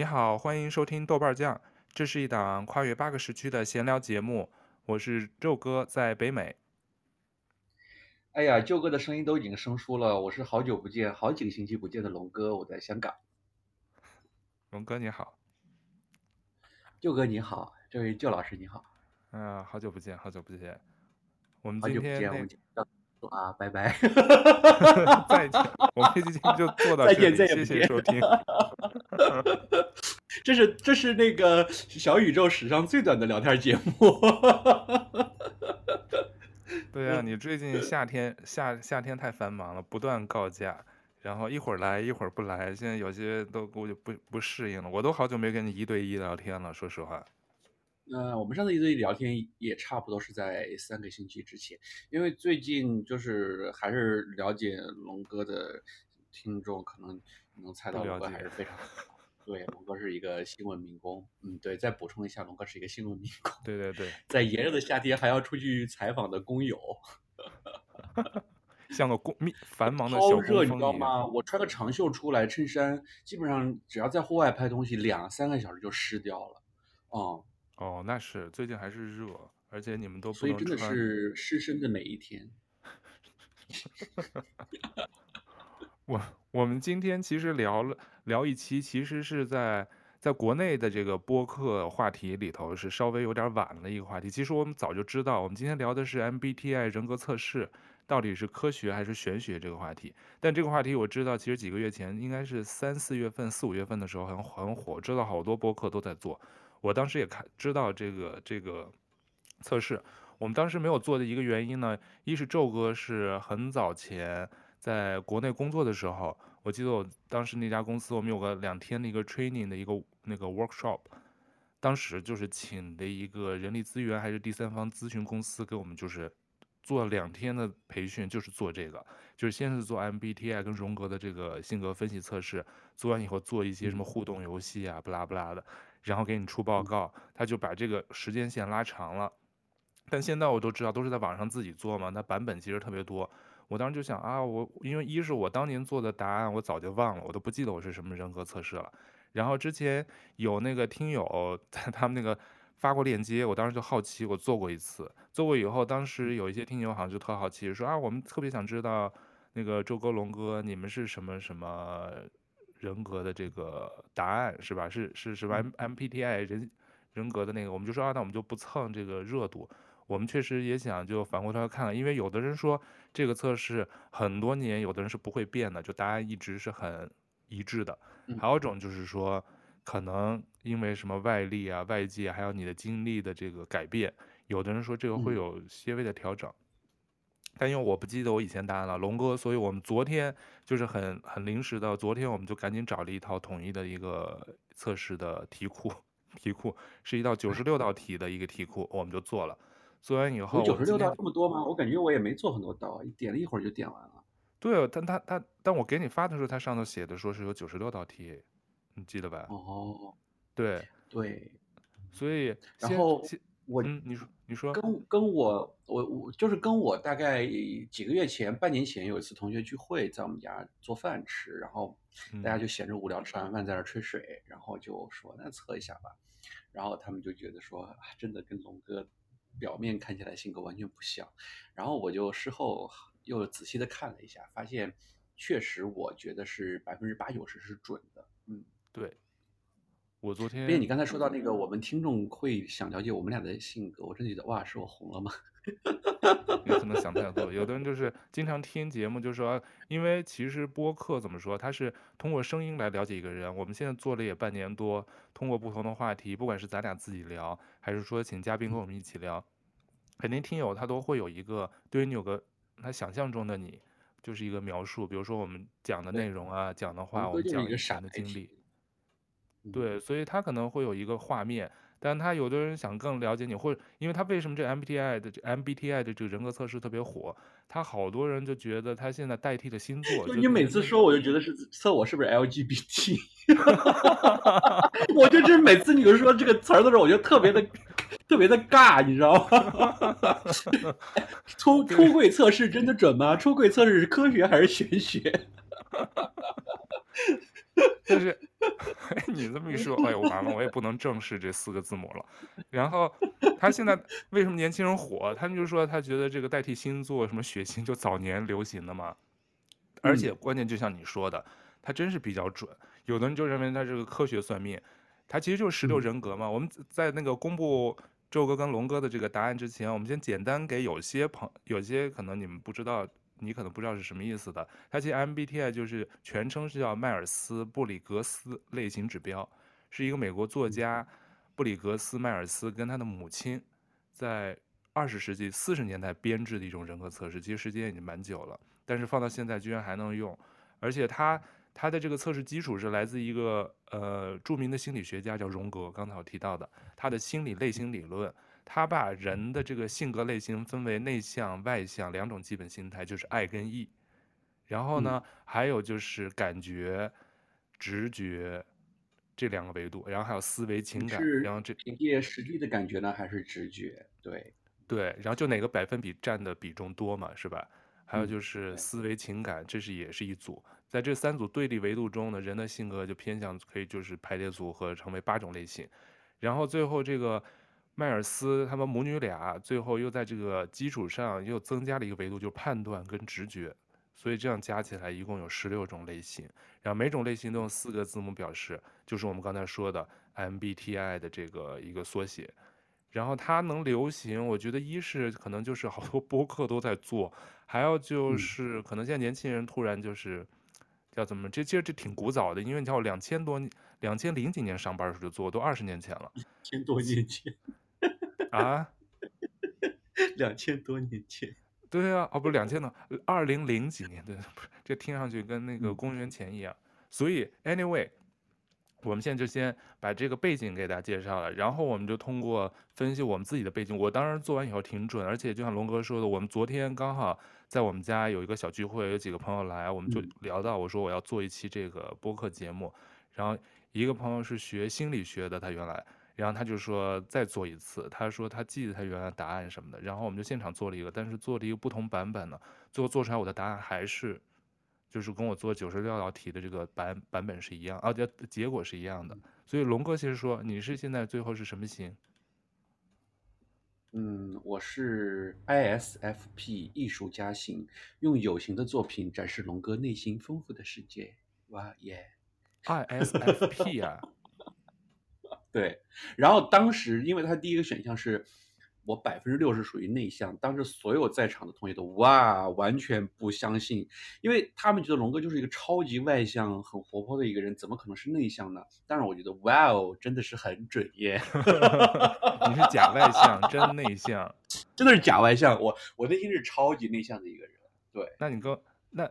你好，欢迎收听豆瓣酱，这是一档跨越八个时区的闲聊节目。我是肉哥，在北美。哎呀，舅哥的声音都已经生疏了。我是好久不见，好几个星期不见的龙哥，我在香港。龙哥你好，舅哥你好，这位舅老师你好。啊，好久不见，好久不见。我们今天那。啊，拜拜！再见，我们这期就做到这里，再见，再见，谢谢收听。这是这是那个小宇宙史上最短的聊天节目。对啊，你最近夏天夏夏天太繁忙了，不断告假，然后一会儿来一会儿不来，现在有些都估计不不适应了。我都好久没跟你一对一聊天了，说实话。呃，我们上次一对一聊天也差不多是在三个星期之前，因为最近就是还是了解龙哥的听众可能能猜到龙哥还是非常 对，龙哥是一个新闻民工。嗯，对，再补充一下，龙哥是一个新闻民工。对对对，在炎热的夏天还要出去采访的工友，像个工密繁忙的小工热，你知道吗？我穿个长袖出来，衬衫基本上只要在户外拍东西，两三个小时就湿掉了。嗯。哦，那是最近还是热，而且你们都不所以真的 是湿身的每一天。我我们今天其实聊了聊一期，其实是在在国内的这个播客话题里头是稍微有点晚了一个话题。其实我们早就知道，我们今天聊的是 MBTI 人格测试到底是科学还是玄学这个话题。但这个话题我知道，其实几个月前应该是三四月份、四五月份的时候很很火，知道好多播客都在做。我当时也看知道这个这个测试，我们当时没有做的一个原因呢，一是宙哥是很早前在国内工作的时候，我记得我当时那家公司我们有个两天的一个 training 的一个那个 workshop，当时就是请的一个人力资源还是第三方咨询公司给我们就是做两天的培训，就是做这个，就是先是做 MBTI 跟荣格的这个性格分析测试，做完以后做一些什么互动游戏啊，不拉不拉的。然后给你出报告，他就把这个时间线拉长了。但现在我都知道，都是在网上自己做嘛，那版本其实特别多。我当时就想啊，我因为一是我当年做的答案我早就忘了，我都不记得我是什么人格测试了。然后之前有那个听友在他们那个发过链接，我当时就好奇，我做过一次。做过以后，当时有一些听友好像就特好奇，说啊，我们特别想知道那个周哥、龙哥，你们是什么什么。人格的这个答案是吧？是是是 M M P T I 人人格的那个，我们就说啊，那我们就不蹭这个热度。我们确实也想就反过头来看看，因为有的人说这个测试很多年，有的人是不会变的，就答案一直是很一致的。还有一种就是说，可能因为什么外力啊、外界还有你的经历的这个改变，有的人说这个会有些微的调整。但因为我不记得我以前答案了，龙哥，所以我们昨天就是很很临时的，昨天我们就赶紧找了一套统一的一个测试的题库，题库是一道九十六道题的一个题库，我们就做了。做完以后，九十六道这么多吗？我感觉我也没做很多道，点了一会儿就点完了。对，但他他但我给你发的时候，他上头写的说是有九十六道题，你记得吧？哦，对对，所以然后。我、嗯，你说，你说，跟跟我，我我就是跟我大概几个月前，半年前有一次同学聚会，在我们家做饭吃，然后大家就闲着无聊，吃完饭在那吹水，然后就说那测一下吧，然后他们就觉得说，啊，真的跟龙哥表面看起来性格完全不像，然后我就事后又仔细的看了一下，发现确实我觉得是百分之八九十是准的，嗯，对。我昨天，因为你刚才说到那个，我们听众会想了解我们俩的性格，我真的觉得哇，是我红了吗？有可能想太多。有的人就是经常听节目，就说，因为其实播客怎么说，他是通过声音来了解一个人。我们现在做了也半年多，通过不同的话题，不管是咱俩自己聊，还是说请嘉宾跟我们一起聊，肯定听友他都会有一个对于你有个他想象中的你，就是一个描述。比如说我们讲的内容啊，讲的话，我们讲一个啥的经历。对，所以他可能会有一个画面，但他有的人想更了解你，或者因为他为什么这 MBTI 的 MBTI 的这个人格测试特别火，他好多人就觉得他现在代替了星座。就你每次说，我就觉得是测我是不是 LGBT，我就就是每次你就说这个词儿的时候，我就特别的特别的尬，你知道吗？出出柜测试真的准吗？出柜测试是科学还是玄学？就是。哎，你这么一说，哎呦完了，我也不能正视这四个字母了。然后他现在为什么年轻人火？他们就说他觉得这个代替星座什么血型就早年流行的嘛。而且关键就像你说的，他真是比较准。有的人就认为他这个科学算命，他其实就是十六人格嘛。我们在那个公布周哥跟龙哥的这个答案之前，我们先简单给有些朋有些可能你们不知道。你可能不知道是什么意思的，它其实 MBTI 就是全称是叫迈尔斯布里格斯类型指标，是一个美国作家布里格斯迈尔斯跟他的母亲在二十世纪四十年代编制的一种人格测试，其实时间已经蛮久了，但是放到现在居然还能用，而且它它的这个测试基础是来自一个呃著名的心理学家叫荣格，刚才我提到的他的心理类型理论。他把人的这个性格类型分为内向、外向两种基本心态，就是爱跟 E。然后呢，嗯、还有就是感觉、直觉这两个维度，然后还有思维、情感。然后这凭借实际的感觉呢，还是直觉？对对，然后就哪个百分比占的比重多嘛，是吧？还有就是思维、情感，这是也是一组。在这三组对立维度中呢，人的性格就偏向可以就是排列组合成为八种类型。然后最后这个。迈尔斯他们母女俩最后又在这个基础上又增加了一个维度，就是判断跟直觉，所以这样加起来一共有十六种类型，然后每种类型都用四个字母表示，就是我们刚才说的 MBTI 的这个一个缩写。然后它能流行，我觉得一是可能就是好多播客都在做，还有就是可能现在年轻人突然就是叫怎么，这其实这挺古早的，因为你像我两千多两千零几年上班的时候就做，都二十年前了，一千多年前。啊，两千多年前，对啊，哦不，两千多，二零零几年，对，不是，这听上去跟那个公元前一样。所以，anyway，我们现在就先把这个背景给大家介绍了，然后我们就通过分析我们自己的背景。我当时做完以后挺准，而且就像龙哥说的，我们昨天刚好在我们家有一个小聚会，有几个朋友来，我们就聊到，我说我要做一期这个播客节目，然后一个朋友是学心理学的，他原来。然后他就说再做一次，他说他记得他原来答案什么的，然后我们就现场做了一个，但是做了一个不同版本的，最后做出来我的答案还是，就是跟我做九十六道题的这个版版本是一样，啊，结结果是一样的。所以龙哥其实说你是现在最后是什么型？嗯，我是 ISFP 艺术家型，用有形的作品展示龙哥内心丰富的世界。哇耶！ISFP 啊。对，然后当时因为他第一个选项是我百分之六十属于内向，当时所有在场的同学都哇完全不相信，因为他们觉得龙哥就是一个超级外向、很活泼的一个人，怎么可能是内向呢？但是我觉得哇哦，真的是很准耶！你是假外向，真内向，真的是假外向。我我内心是超级内向的一个人。对，那你跟那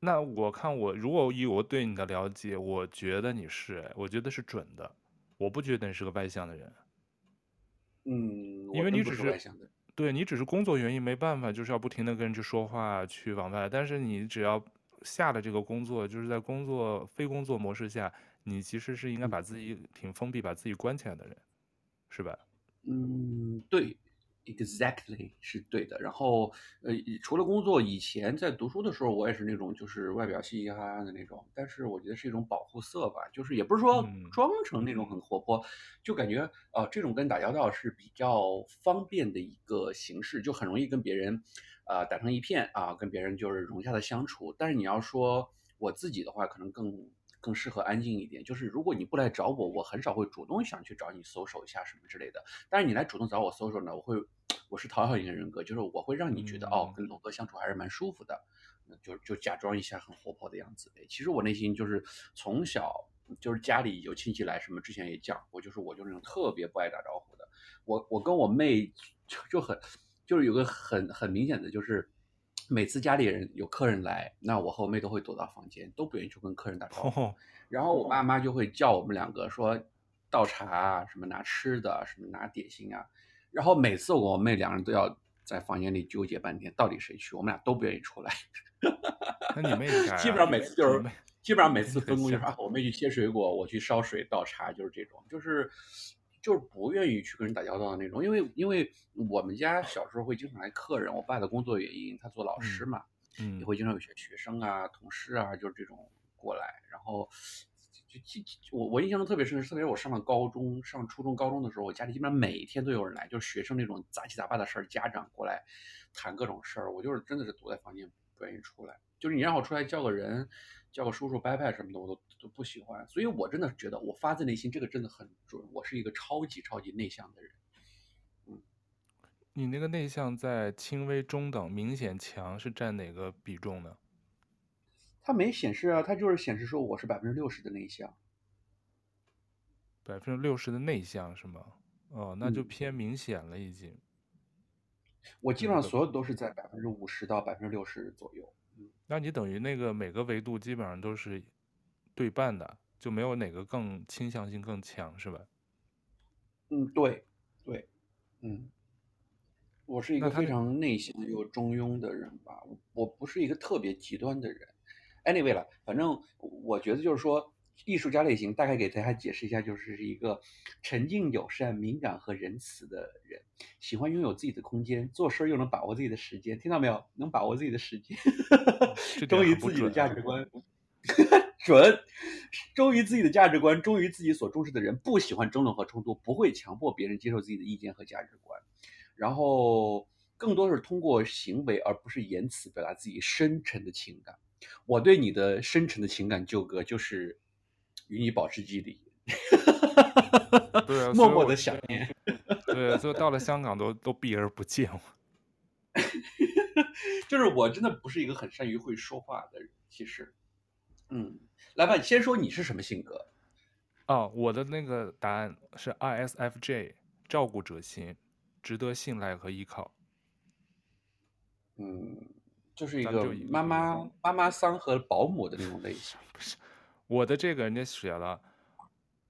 那我看我如果以我对你的了解，我觉得你是，我觉得是准的。我不觉得你是个外向的人，嗯，因为你只是，是外向的，对，你只是工作原因没办法，就是要不停的跟人去说话，去往外。但是你只要下了这个工作，就是在工作非工作模式下，你其实是应该把自己挺封闭，把自己关起来的人，是吧？嗯，对。Exactly 是对的，然后呃，除了工作，以前在读书的时候，我也是那种就是外表嘻嘻哈哈的那种，但是我觉得是一种保护色吧，就是也不是说装成那种很活泼，嗯、就感觉啊、呃，这种跟打交道是比较方便的一个形式，就很容易跟别人啊、呃、打成一片啊，跟别人就是融洽的相处。但是你要说我自己的话，可能更。更适合安静一点，就是如果你不来找我，我很少会主动想去找你 social 一下什么之类的。但是你来主动找我 social 呢，我会，我是讨好型人格，就是我会让你觉得、嗯、哦，跟龙哥相处还是蛮舒服的，就就假装一下很活泼的样子。其实我内心就是从小就是家里有亲戚来什么，之前也讲过，就是我就是那种特别不爱打招呼的。我我跟我妹 就就很就是有个很很明显的就是。每次家里人有客人来，那我和我妹都会躲到房间，都不愿意去跟客人打招呼。Oh. 然后我爸妈就会叫我们两个说倒茶啊，什么拿吃的，什么拿点心啊。然后每次我妹两人都要在房间里纠结半天，到底谁去？我们俩都不愿意出来。那你妹基本上每次就是基本上每次分工就是啊，我妹去切水果，我去烧水倒茶，就是这种，就是。就是不愿意去跟人打交道的那种，因为因为我们家小时候会经常来客人，我爸的工作原因，他做老师嘛，嗯，也会经常有些学生啊、同事啊，就是这种过来，然后就就我我印象中特别深，特别是我上了高中、上初中、高中的时候，我家里基本上每天都有人来，就是学生那种杂七杂八的事儿，家长过来谈各种事儿，我就是真的是躲在房间不愿意出来。就是你让我出来叫个人，叫个叔叔伯伯什么的，我都都不喜欢。所以我真的觉得我发自内心，这个真的很准。我是一个超级超级内向的人。嗯，你那个内向在轻微、中等、明显、强是占哪个比重呢？它没显示啊，它就是显示说我是百分之六十的内向，百分之六十的内向是吗？哦，那就偏明显了已经。嗯、我基本上所有都是在百分之五十到百分之六十左右。嗯，那你等于那个每个维度基本上都是对半的，就没有哪个更倾向性更强是吧？嗯，对，对，嗯。我是一个非常内向又中庸的人吧，我不是一个特别极端的人。Anyway 了，反正我觉得就是说，艺术家类型大概给大家解释一下，就是是一个沉静、友善、敏感和仁慈的人，喜欢拥有自己的空间，做事又能把握自己的时间，听到没有？能把握自己的时间，忠于自己的价值观，准，忠于自己的价值观，忠于自己所重视的人，不喜欢争论和冲突，不会强迫别人接受自己的意见和价值观。然后更多是通过行为而不是言辞表达自己深沉的情感。我对你的深沉的情感纠葛就是与你保持距离，对啊，默默的想念。对，所以到了香港都都避而不见我。就是我真的不是一个很善于会说话的人，其实。嗯，来吧，你先说你是什么性格？哦，我的那个答案是 ISFJ，照顾者型。值得信赖和依靠，嗯，就是一个妈妈妈妈桑和保姆的那种类型。不是，我的这个人家写了，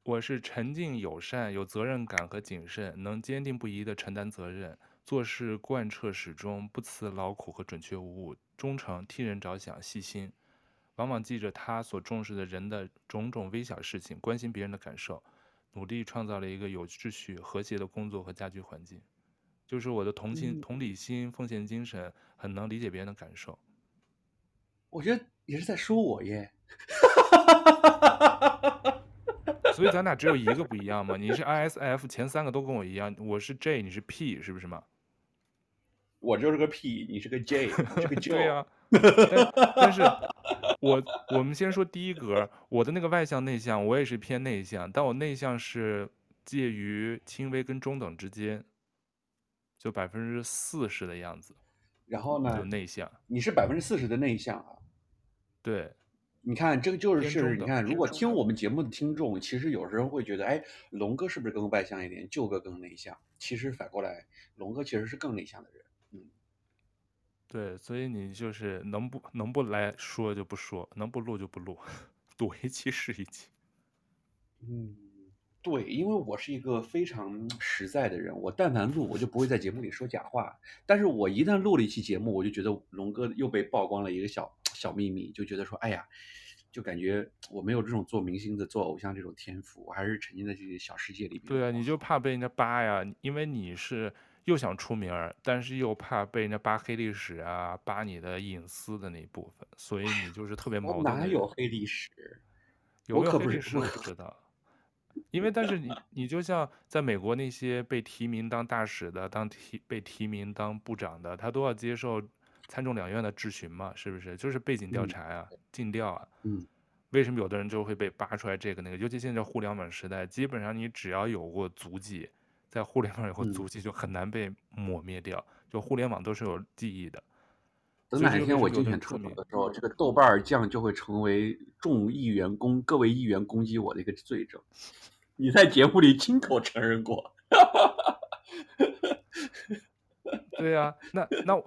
我是沉静、友善、有责任感和谨慎，能坚定不移地承担责任，做事贯彻始终，不辞劳苦和准确无误，忠诚、替人着想、细心，往往记着他所重视的人的种种微小事情，关心别人的感受，努力创造了一个有秩序、和谐的工作和家居环境。就是我的同情、同理心、奉献精神，很能理解别人的感受。我觉得也是在说我耶，所以咱俩只有一个不一样嘛？你是 ISF，前三个都跟我一样，我是 J，你是 P，是不是嘛？我就是个 P，你是个 J，是个 J。对呀、啊。但，但是我我们先说第一格，我的那个外向内向，我也是偏内向，但我内向是介于轻微跟中等之间。就百分之四十的样子，然后呢？就内向，你是百分之四十的内向啊？对，你看这个就是，你看，如果听我们节目的听众，其实有时候会觉得，哎，龙哥是不是更外向一点？舅哥更内向？其实反过来，龙哥其实是更内向的人。嗯，对，所以你就是能不能不来说就不说，能不录就不录，躲一期是一期。嗯。对，因为我是一个非常实在的人，我但凡录，我就不会在节目里说假话。但是我一旦录了一期节目，我就觉得龙哥又被曝光了一个小小秘密，就觉得说，哎呀，就感觉我没有这种做明星的、做偶像这种天赋，我还是沉浸在这些小世界里边。对啊，你就怕被人家扒呀，因为你是又想出名，但是又怕被人家扒黑历史啊，扒你的隐私的那一部分，所以你就是特别矛盾。我哪有黑历史？有没有黑历史我不知道。因为，但是你，你就像在美国那些被提名当大使的，当提被提名当部长的，他都要接受参众两院的质询嘛，是不是？就是背景调查啊，尽调啊。嗯。为什么有的人就会被扒出来这个那个？尤其现在互联网时代，基本上你只要有过足迹，在互联网有过足迹，就很难被抹灭掉。就互联网都是有记忆的。等哪一天我竞选特首的时候，这个豆瓣酱就会成为众议员攻各位议员攻击我的一个罪证。你在节目里亲口承认过。对呀、啊，那那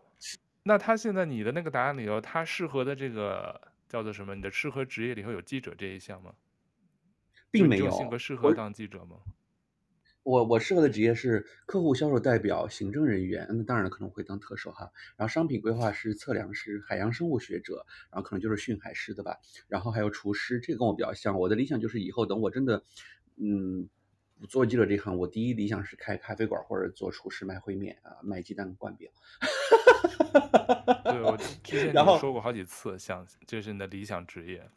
那他现在你的那个答案里头，他适合的这个叫做什么？你的适合职业里头有记者这一项吗？并没有。性格适合当记者吗？我我适合的职业是客户销售代表、行政人员，那当然可能会当特首哈。然后商品规划师、测量师、海洋生物学者，然后可能就是训海师的吧。然后还有厨师，这个跟我比较像。我的理想就是以后等我真的，嗯，做记者这行，我第一理想是开咖啡馆或者做厨师卖烩面啊，卖鸡蛋灌饼。对，我之前你说过好几次，想这是你的理想职业。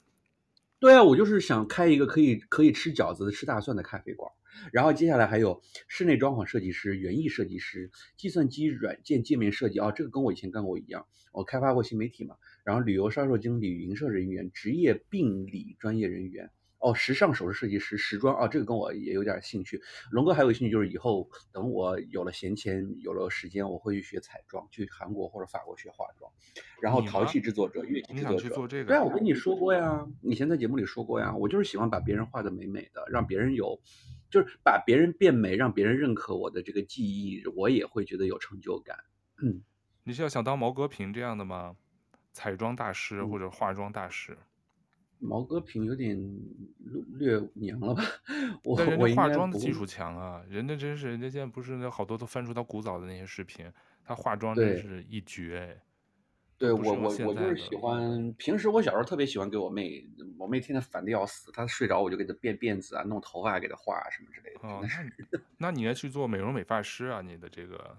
对啊，我就是想开一个可以可以吃饺子、吃大蒜的咖啡馆。然后接下来还有室内装潢设计师、园艺设计师、计算机软件界面设计啊，这个跟我以前干过一样，我开发过新媒体嘛。然后旅游销售经理、云社人员、职业病理专业人员。哦，时尚首饰设计师、时装啊，这个跟我也有点兴趣。龙哥还有一兴趣，就是以后等我有了闲钱、有了时间，我会去学彩妆，去韩国或者法国学化妆。然后陶器制作者、乐器制作者，做这个？对啊，我跟你说过呀，以前在节目里说过呀，我就是喜欢把别人画的美美的，让别人有，就是把别人变美，让别人认可我的这个技艺，我也会觉得有成就感。嗯，你是要想当毛戈平这样的吗？彩妆大师或者化妆大师？嗯毛戈平有点略娘了吧？我但人家化妆的技术强啊，人家真是，人家现在不是那好多都翻出他古早的那些视频，他化妆真是一绝。对，对我我我就是喜欢，平时我小时候特别喜欢给我妹，我妹天天烦的要死，她睡着我就给她辫辫子啊，弄头发给她画什么之类的。哦，那那你应该去做美容美发师啊，你的这个。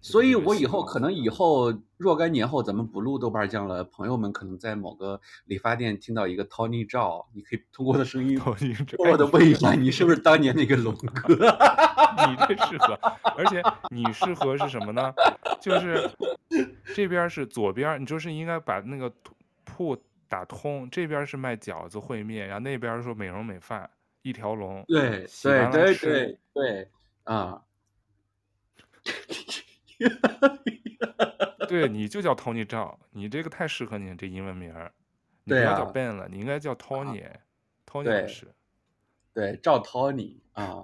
所以，我以后可能以后若干年后，咱们不录豆瓣酱了。朋友们可能在某个理发店听到一个 Tony Zhao，你可以通过我的声音，我的问一下，你是不是当年那个龙哥？你这适合，而且你适合是什么呢？就是这边是左边，你就是应该把那个铺打通。这边是卖饺子烩面，然后那边说美容美发，一条龙。对对对对对，啊。对，你就叫 Tony 赵，你这个太适合你这英文名儿，你不要叫 Ben 了，你应该叫 Tony，Tony 老师。对，赵 Tony 啊。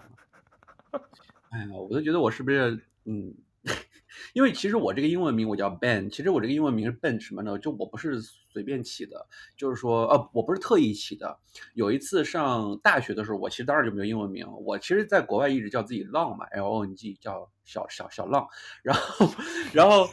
哎呀，我都觉得我是不是嗯。因为其实我这个英文名我叫 Ben，其实我这个英文名是 Ben 什么呢？就我不是随便起的，就是说，呃，我不是特意起的。有一次上大学的时候，我其实当时就没有英文名，我其实在国外一直叫自己浪嘛，L O N G，叫小小小浪，然后，然后。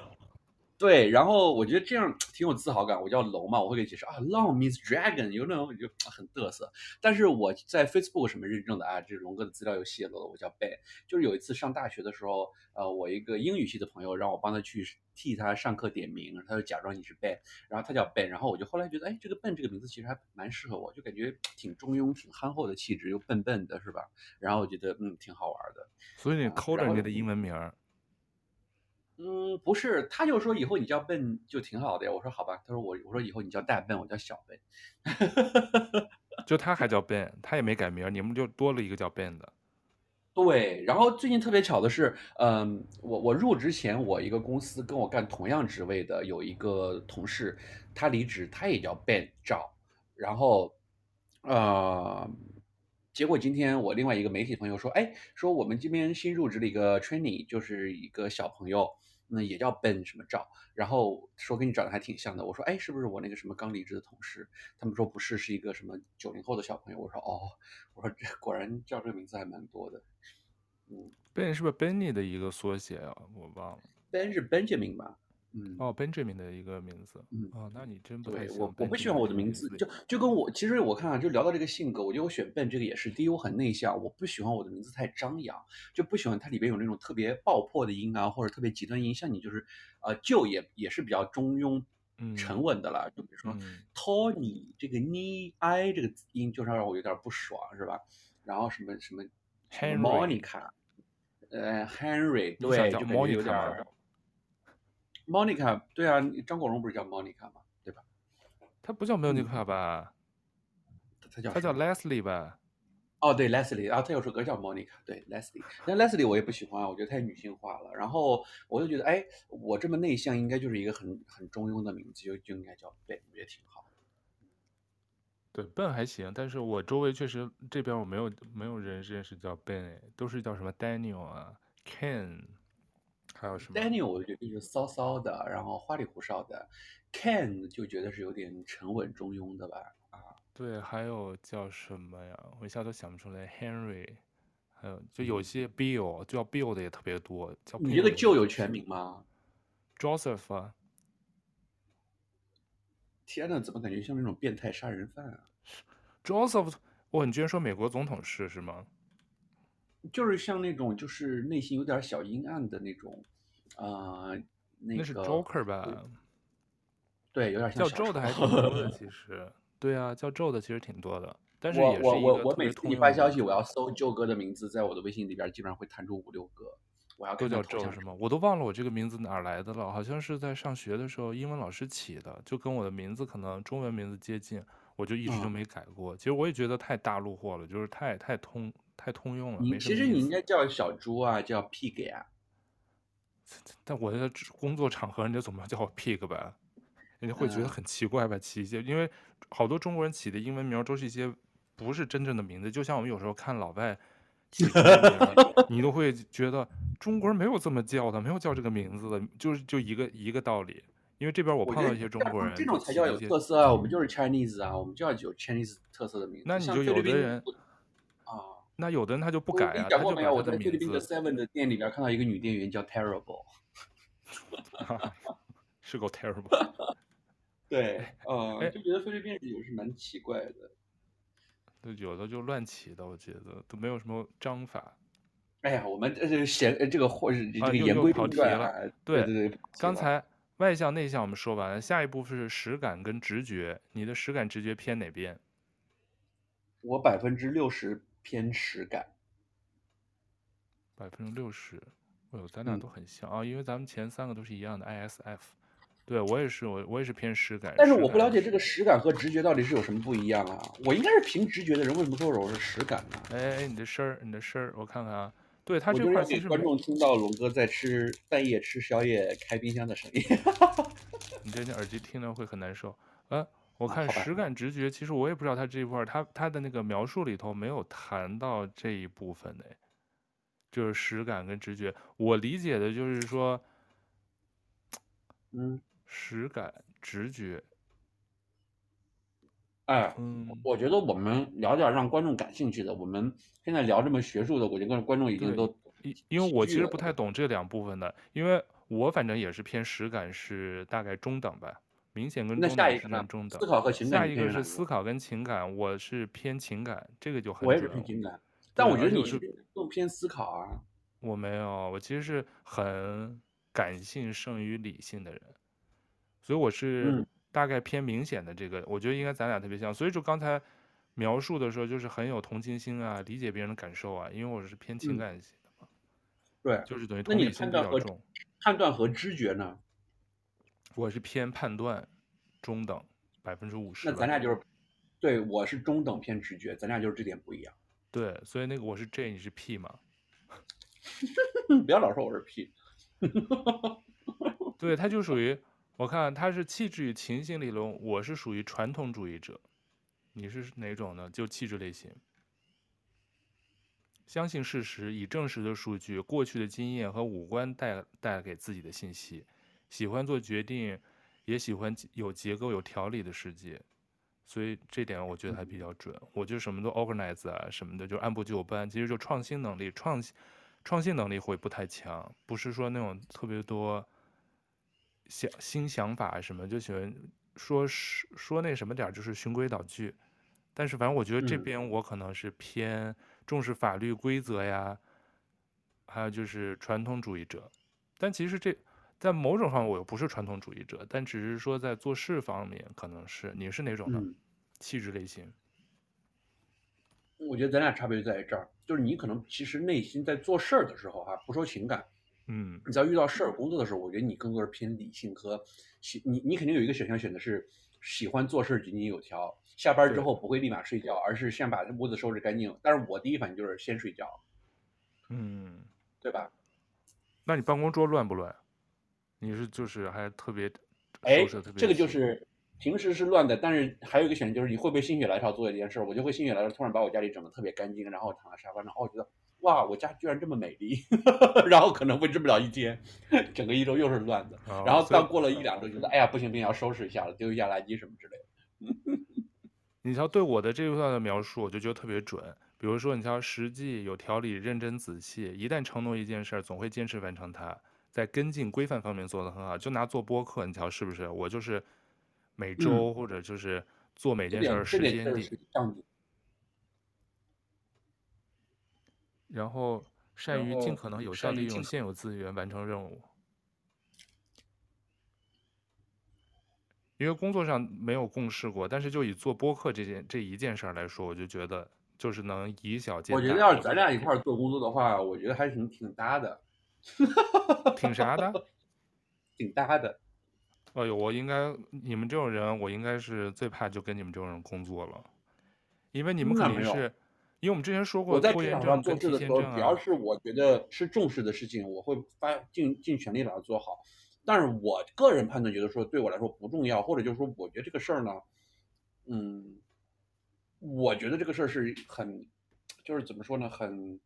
对，然后我觉得这样挺有自豪感。我叫龙嘛，我会给你解释啊，Long means dragon，有那种就很嘚瑟。但是我在 Facebook 什么认证的啊，这龙哥的资料又泄露了，我叫 Ben。就是有一次上大学的时候，呃，我一个英语系的朋友让我帮他去替他上课点名，他就假装你是 Ben，然后他叫 Ben，然后我就后来觉得，哎，这个 Ben 这个名字其实还蛮适合我，就感觉挺中庸、挺憨厚的气质，又笨笨的，是吧？然后我觉得嗯挺好玩的。所以你抠着你的英文名。嗯，不是，他就说以后你叫笨就挺好的呀。我说好吧，他说我我说以后你叫大笨，我叫小笨。就他还叫 Ben，他也没改名，你们就多了一个叫 Ben 的。对，然后最近特别巧的是，嗯，我我入职前，我一个公司跟我干同样职位的有一个同事，他离职，他也叫 Ben 赵，然后，呃。结果今天我另外一个媒体朋友说，哎，说我们这边新入职了一个 trainee，就是一个小朋友，那也叫 Ben 什么赵，然后说跟你长得还挺像的。我说，哎，是不是我那个什么刚离职的同事？他们说不是，是一个什么九零后的小朋友。我说，哦，我说这果然叫这个名字还蛮多的。嗯，Ben 是不是 Benny 的一个缩写啊？我忘了。Ben 是 Benjamin 吧？嗯，哦，Benjamin 的一个名字，嗯，哦，那你真不太。我我不喜欢我的名字，就就跟我其实我看啊，就聊到这个性格，我觉得我选 Ben 这个也是，第一我很内向，我不喜欢我的名字太张扬，就不喜欢它里边有那种特别爆破的音啊，或者特别极端音，像你就是，呃，就也也是比较中庸、沉稳的了，就比如说 Tony 这个 ni 这个音，就是让我有点不爽，是吧？然后什么什么 Monica，呃，Henry，对，就感觉有点。Monica，对啊，张国荣不是叫 Monica 吗？对吧？他不叫 Monica 吧？他叫他叫 Leslie 吧？哦，对，Leslie 啊，他有首歌叫 Monica，对，Leslie。但 Leslie 我也不喜欢，我觉得太女性化了。然后我就觉得，哎，我这么内向，应该就是一个很很中庸的名字，就就应该叫 Ben，我觉得挺好。对，Ben 还行，但是我周围确实这边我没有没有人认识叫 Ben，都是叫什么 Daniel 啊，Ken。还有什么？Daniel 我觉得就是骚骚的，然后花里胡哨的；Ken 就觉得是有点沉稳中庸的吧。啊，对，还有叫什么呀？我一下都想不出来。Henry，还有就有些 Bill，就叫 Bill 的也特别多。叫你这个舅有全名吗？Joseph 啊。天呐，怎么感觉像那种变态杀人犯啊？Joseph，哇，你居然说美国总统是是吗？就是像那种，就是内心有点小阴暗的那种，啊、呃，那个。那是 Joker 吧？对，有点像。叫 Joe 的还挺多的，其实。对啊，叫宙的其实挺多的，但是我也是我每次你发消息我要搜舅哥的名字，在我的微信里边基本上会弹出五六个，我要都叫看他头像宙是吗？我都忘了我这个名字哪儿来的了，好像是在上学的时候英文老师起的，就跟我的名字可能中文名字接近，我就一直就嗯没改过。其实我也觉得太大陆货了，就是太太通太通用了。其实你应该叫小猪啊，叫 Pig 啊。但我在工作场合，人家总不能叫我 pig 吧？人家会觉得嗯很奇怪吧？起一些，因为好多中国人起的英文名都是一些不是真正的名字，就像我们有时候看老外 你都会觉得中国人没有这么叫的，没有叫这个名字的，就是就一个一个道理。因为这边我碰到一些中国人，这种才叫有特色啊！我们就是 Chinese 啊，我们就要有 Chinese 特色的名字。那你就有的人啊，那有的人他就不改啊，他就讲过没有？我在菲律宾的字 Seven 的店里边看到一个女店员叫 Terrible。是够 terrible。对，呃，哎就觉得菲律宾人也是蛮奇怪的。对，有的就乱起的，我觉得都没有什么章法。哎呀，我们这这闲呃这个或是这个言归正传啊，对对对对，刚才外向内向我们说完了，下一步是实感跟直觉。你的实感直觉偏哪边？我百分之六十偏实感。百分之六十。哎呦，咱俩嗯都很像啊，因为咱们前三个都是一样的 ISF。对我也是，我我也是偏实感。但是我不了解这个实感和直觉到底是有什么不一样啊？我应该是凭直觉的人，为什么说我是实感呢？哎哎，你的声儿，你的声儿，我看看啊。对他这块其实观众听到龙哥在吃半夜吃宵夜开冰箱的声音。你这你耳机听了会很难受。呃，啊好吧看实感直觉，其实我也不知道他这一块，他他的那个描述里头没有谈到这一部分的，就是实感跟直觉。我理解的就是说，嗯，实感直觉，哎，嗯，我觉得我们聊点让观众感兴趣的。我们现在聊这么学术的，我觉得观众已经对都因因为我其实不太懂这两部分的，因为我反正也是偏实感是大概中等吧，明显跟那中等是下一个呢中等思。考和情感下一个是思考跟情感，我是偏情感，这个就很我也是准偏情感，但我觉得你是更偏思考啊。我没有，我其实是很感性胜于理性的人，所以我是嗯大概偏明显的这个，我觉得应该咱俩特别像，所以就刚才描述的时候就是很有同情心啊，理解别人的感受啊，因为我是偏情嗯感型的嘛，对，就是等于同理心比较重，判断和知觉呢？我是偏判断中等百分之五十，那咱俩就是，对，我是中等偏直觉，咱俩就是这点不一样。对，所以那个我是 J，你是 P 嘛？不要老说我是 P。对，他就属于，我看他是气质与情形理论，我是属于传统主义者，你是哪种呢？就气质类型，相信事实，以证实的数据、过去的经验和五官带带给自己的信息，喜欢做决定，也喜欢有结构、有条理的世界，所以这点我觉得还比较准。我就什么都 organize 啊，什么的就按部就班，其实就创新能力创新。创新能力会不太强，不是说那种特别多想新想法什么，就喜欢说说说那什么点儿，就是循规蹈矩。但是反正我觉得这边我可能是偏重视法律规则呀，还有就是传统主义者。但其实这在某种上我又不是传统主义者，但只是说在做事方面可能是。你是哪种呢？嗯，气质类型。我觉得咱俩差别就在于这儿，就是你可能其实内心在做事儿的时候哈、啊，不说情感，嗯，你在遇到事儿工作的时候，我觉得你更多是偏理性和喜，你你肯定有一个选项选的是喜欢做事井井有条，下班之后不会立马睡觉，而是先把屋子收拾干净。但是我第一反应就是先睡觉，嗯，对吧？那你办公桌乱不乱？你是就是还特别哎这个就是。平时是乱的，但是还有一个选择就是你会不会心血来潮做一件事，我就会心血来潮突然把我家里整的特别干净，然后躺在沙发上，哦，觉得哇，我家居然这么美丽，然后可能会治不了一天，整个一周又是乱的，哦、然后到过了一两周，觉得哎呀不行不行，要收拾一下了，丢一下垃圾什么之类的。你瞧对我的这一段的描述，我就觉得特别准。比如说，你瞧实际、有条理、认真仔细，一旦承诺一件事儿，总会坚持完成它，在跟进规范方面做得很好。就拿做播客，你瞧是不是？我就是。每周或者就是做每件事儿时间点，然后善于尽可能有效利用现有资源完成任务。因为工作上没有共事过，但是就以做播客这件这一件事儿来说，我就觉得就是能以小见大。我觉得要是咱俩一块儿做工作的话，我觉得还挺挺搭的。挺啥的？挺搭的。哎呦，我应该你们这种人，我应该是最怕就跟你们这种人工作了，因为你们肯定是，因为我们之前说过，我在职场上做事的时候，只要是我觉得是重视的事情，我会发尽尽全力把它做好。但是我个人判断觉得说，对我来说不重要，或者就是说，我觉得这个事儿呢，嗯，我觉得这个事儿是很，就是怎么说呢，很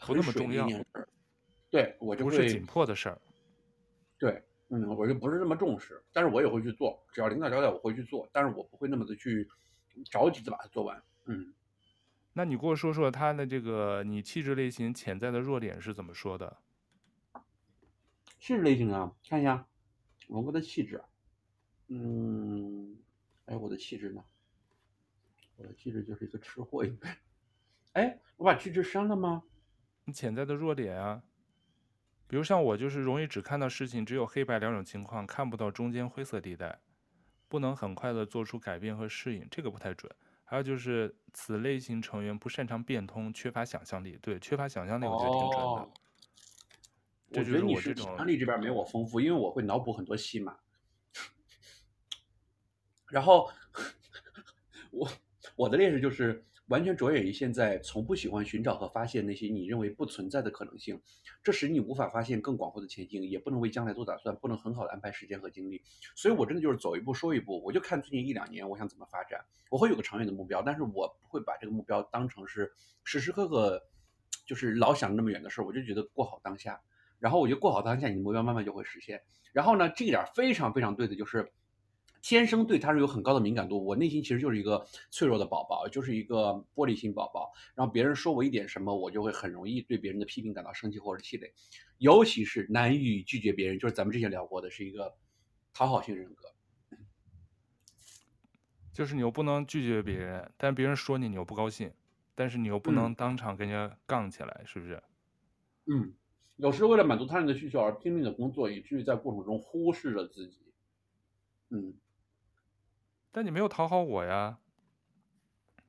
不那么重要。对，我就是紧迫的事儿。对。嗯，我就不是那么重视，但是我也会去做，只要领导交代我会去做，但是我不会那么的去着急的把它做完。嗯，那你给我说说他的这个你气质类型潜在的弱点是怎么说的？气质类型啊，看一下，龙哥的气质，嗯，哎，我的气质呢？我的气质就是一个吃货一般。哎，我把气质删了吗？你潜在的弱点啊？比如像我就是容易只看到事情只有黑白两种情况，看不到中间灰色地带，不能很快的做出改变和适应，这个不太准。还有就是此类型成员不擅长变通，缺乏想象力。对，缺乏想象力，我觉得挺准的。哦、我觉得你是想象力这边没有我丰富，因为我会脑补很多戏码。然后 我我的劣势就是。完全着眼于现在，从不喜欢寻找和发现那些你认为不存在的可能性，这使你无法发现更广阔的前景，也不能为将来做打算，不能很好的安排时间和精力。所以，我真的就是走一步说一步。我就看最近一两年，我想怎么发展，我会有个长远的目标，但是我不会把这个目标当成是时时刻刻就是老想那么远的事儿。我就觉得过好当下，然后我就过好当下，你的目标慢慢就会实现。然后呢，这一点非常非常对的就是。天生对他是有很高的敏感度，我内心其实就是一个脆弱的宝宝，就是一个玻璃心宝宝。然后别人说我一点什么，我就会很容易对别人的批评感到生气或者气馁，尤其是难以拒绝别人，就是咱们之前聊过的是一个讨好型人格，就是你又不能拒绝别人，但别人说你你又不高兴，但是你又不能当场跟人家杠起来，嗯、是不是？嗯，有时为了满足他人的需求而拼命的工作，以至于在过程中忽视了自己。嗯。但你没有讨好我呀，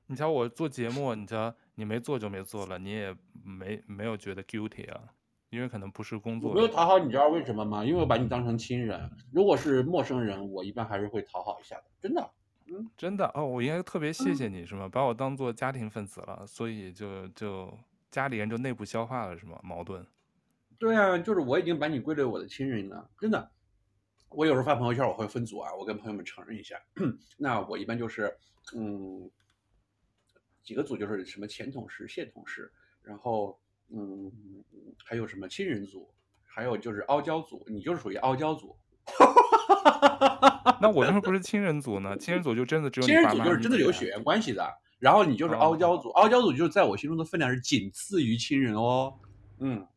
你瞧我做节目，你瞧你没做就没做了，你也没没有觉得 guilty 啊，因为可能不是工作。我没有讨好你，知道为什么吗？因为我把你当成亲人，如果是陌生人，我一般还是会讨好一下的，真的。嗯，真的哦，我应该特别谢谢你是吗？把我当做家庭分子了，所以就就家里人就内部消化了是吗？矛盾。对啊，就是我已经把你归类我的亲人了，真的。我有时候发朋友圈，我会分组啊，我跟朋友们承认一下。那我一般就是，嗯，几个组就是什么前同事、现同事，然后嗯，还有什么亲人组，还有就是傲娇组，你就是属于傲娇组。那我为什么不是亲人组呢？亲人组就真的只有你亲人组就是真的有血缘关系的，然后你就是傲娇组，傲娇组就是在我心中的分量是仅次于亲人哦。嗯。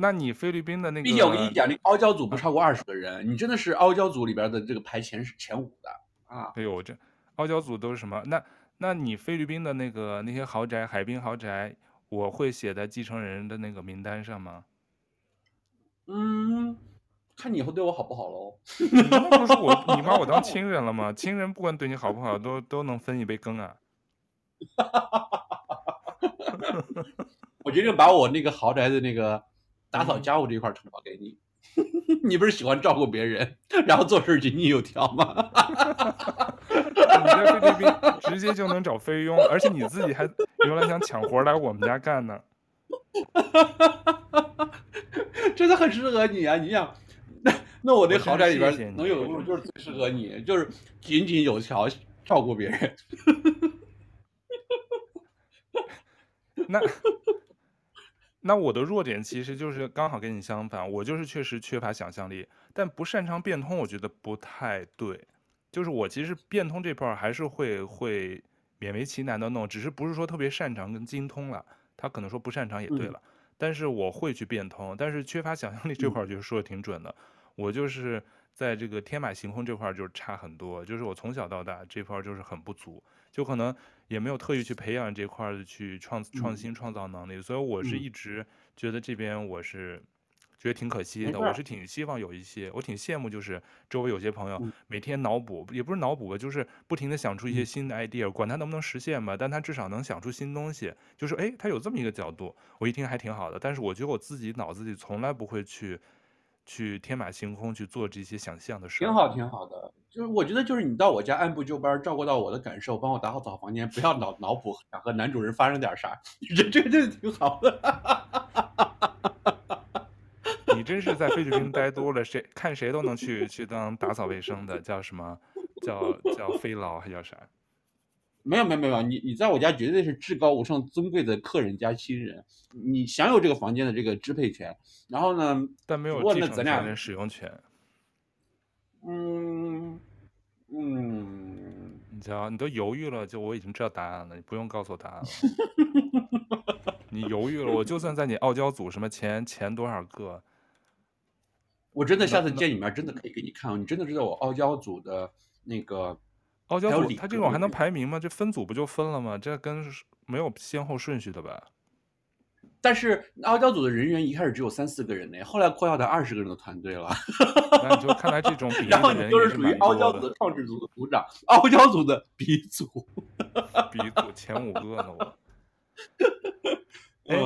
那你菲律宾的那个，毕竟我跟你讲，那个傲娇组不超过二十个人，你真的是傲娇组里边的这个排前前五的啊！哎呦，这傲娇组都是什么？那那你菲律宾的那个那些豪宅，海滨豪宅，我会写在继承人的那个名单上吗？嗯，看你以后对我好不好喽。你不是我，你把我当亲人了吗？亲人不管对你好不好，都都能分一杯羹啊。我决定把我那个豪宅的那个。打扫家务这一块承包给你，你不是喜欢照顾别人，然后做事井井有条吗？你在菲律宾直接就能找菲佣，而且你自己还原来想抢活来我们家干呢，真的很适合你啊！你想，那那我这豪宅里边能有的物就是最适合你，就是井井有条照顾别人。那。那我的弱点其实就是刚好跟你相反，我就是确实缺乏想象力，但不擅长变通，我觉得不太对。就是我其实变通这块儿还是会会勉为其难的弄，只是不是说特别擅长跟精通了。他可能说不擅长也对了，嗯、但是我会去变通，但是缺乏想象力这块儿就是说的挺准的。嗯、我就是在这个天马行空这块儿就是差很多，就是我从小到大这块儿就是很不足。就可能也没有特意去培养这块的去创创新创造能力，所以我是一直觉得这边我是觉得挺可惜的。我是挺希望有一些，我挺羡慕，就是周围有些朋友每天脑补，也不是脑补吧，就是不停的想出一些新的 idea，管他能不能实现吧，但他至少能想出新东西。就是哎，他有这么一个角度，我一听还挺好的。但是我觉得我自己脑子里从来不会去去天马行空去做这些想象的事。挺好，挺好的。就是我觉得，就是你到我家按部就班，照顾到我的感受，帮我打好扫房间，不要脑脑补想和男主人发生点啥，这这这挺好的。你真是在菲律宾待多了，谁看谁都能去去当打扫卫生的，叫什么？叫叫飞劳还叫啥？没有没有没有，你你在我家绝对是至高无上尊贵的客人加亲人，你享有这个房间的这个支配权。然后呢？但没有继承权跟使用权。嗯嗯，你瞧，你都犹豫了，就我已经知道答案了，你不用告诉我答案了。你犹豫了，我就算在你傲娇组什么前前多少个，我真的下次见你面真的可以给你看，你真的知道我傲娇组的那个傲娇组，他这种还能排名吗？这分组不就分了吗？这跟没有先后顺序的吧？但是傲娇组的人员一开始只有三四个人呢，后来扩大到二十个人的团队了。那你就看来这种 比例的人都是属于傲娇组的创始组的组长，傲娇组的鼻祖，鼻祖前五个呢我。哎，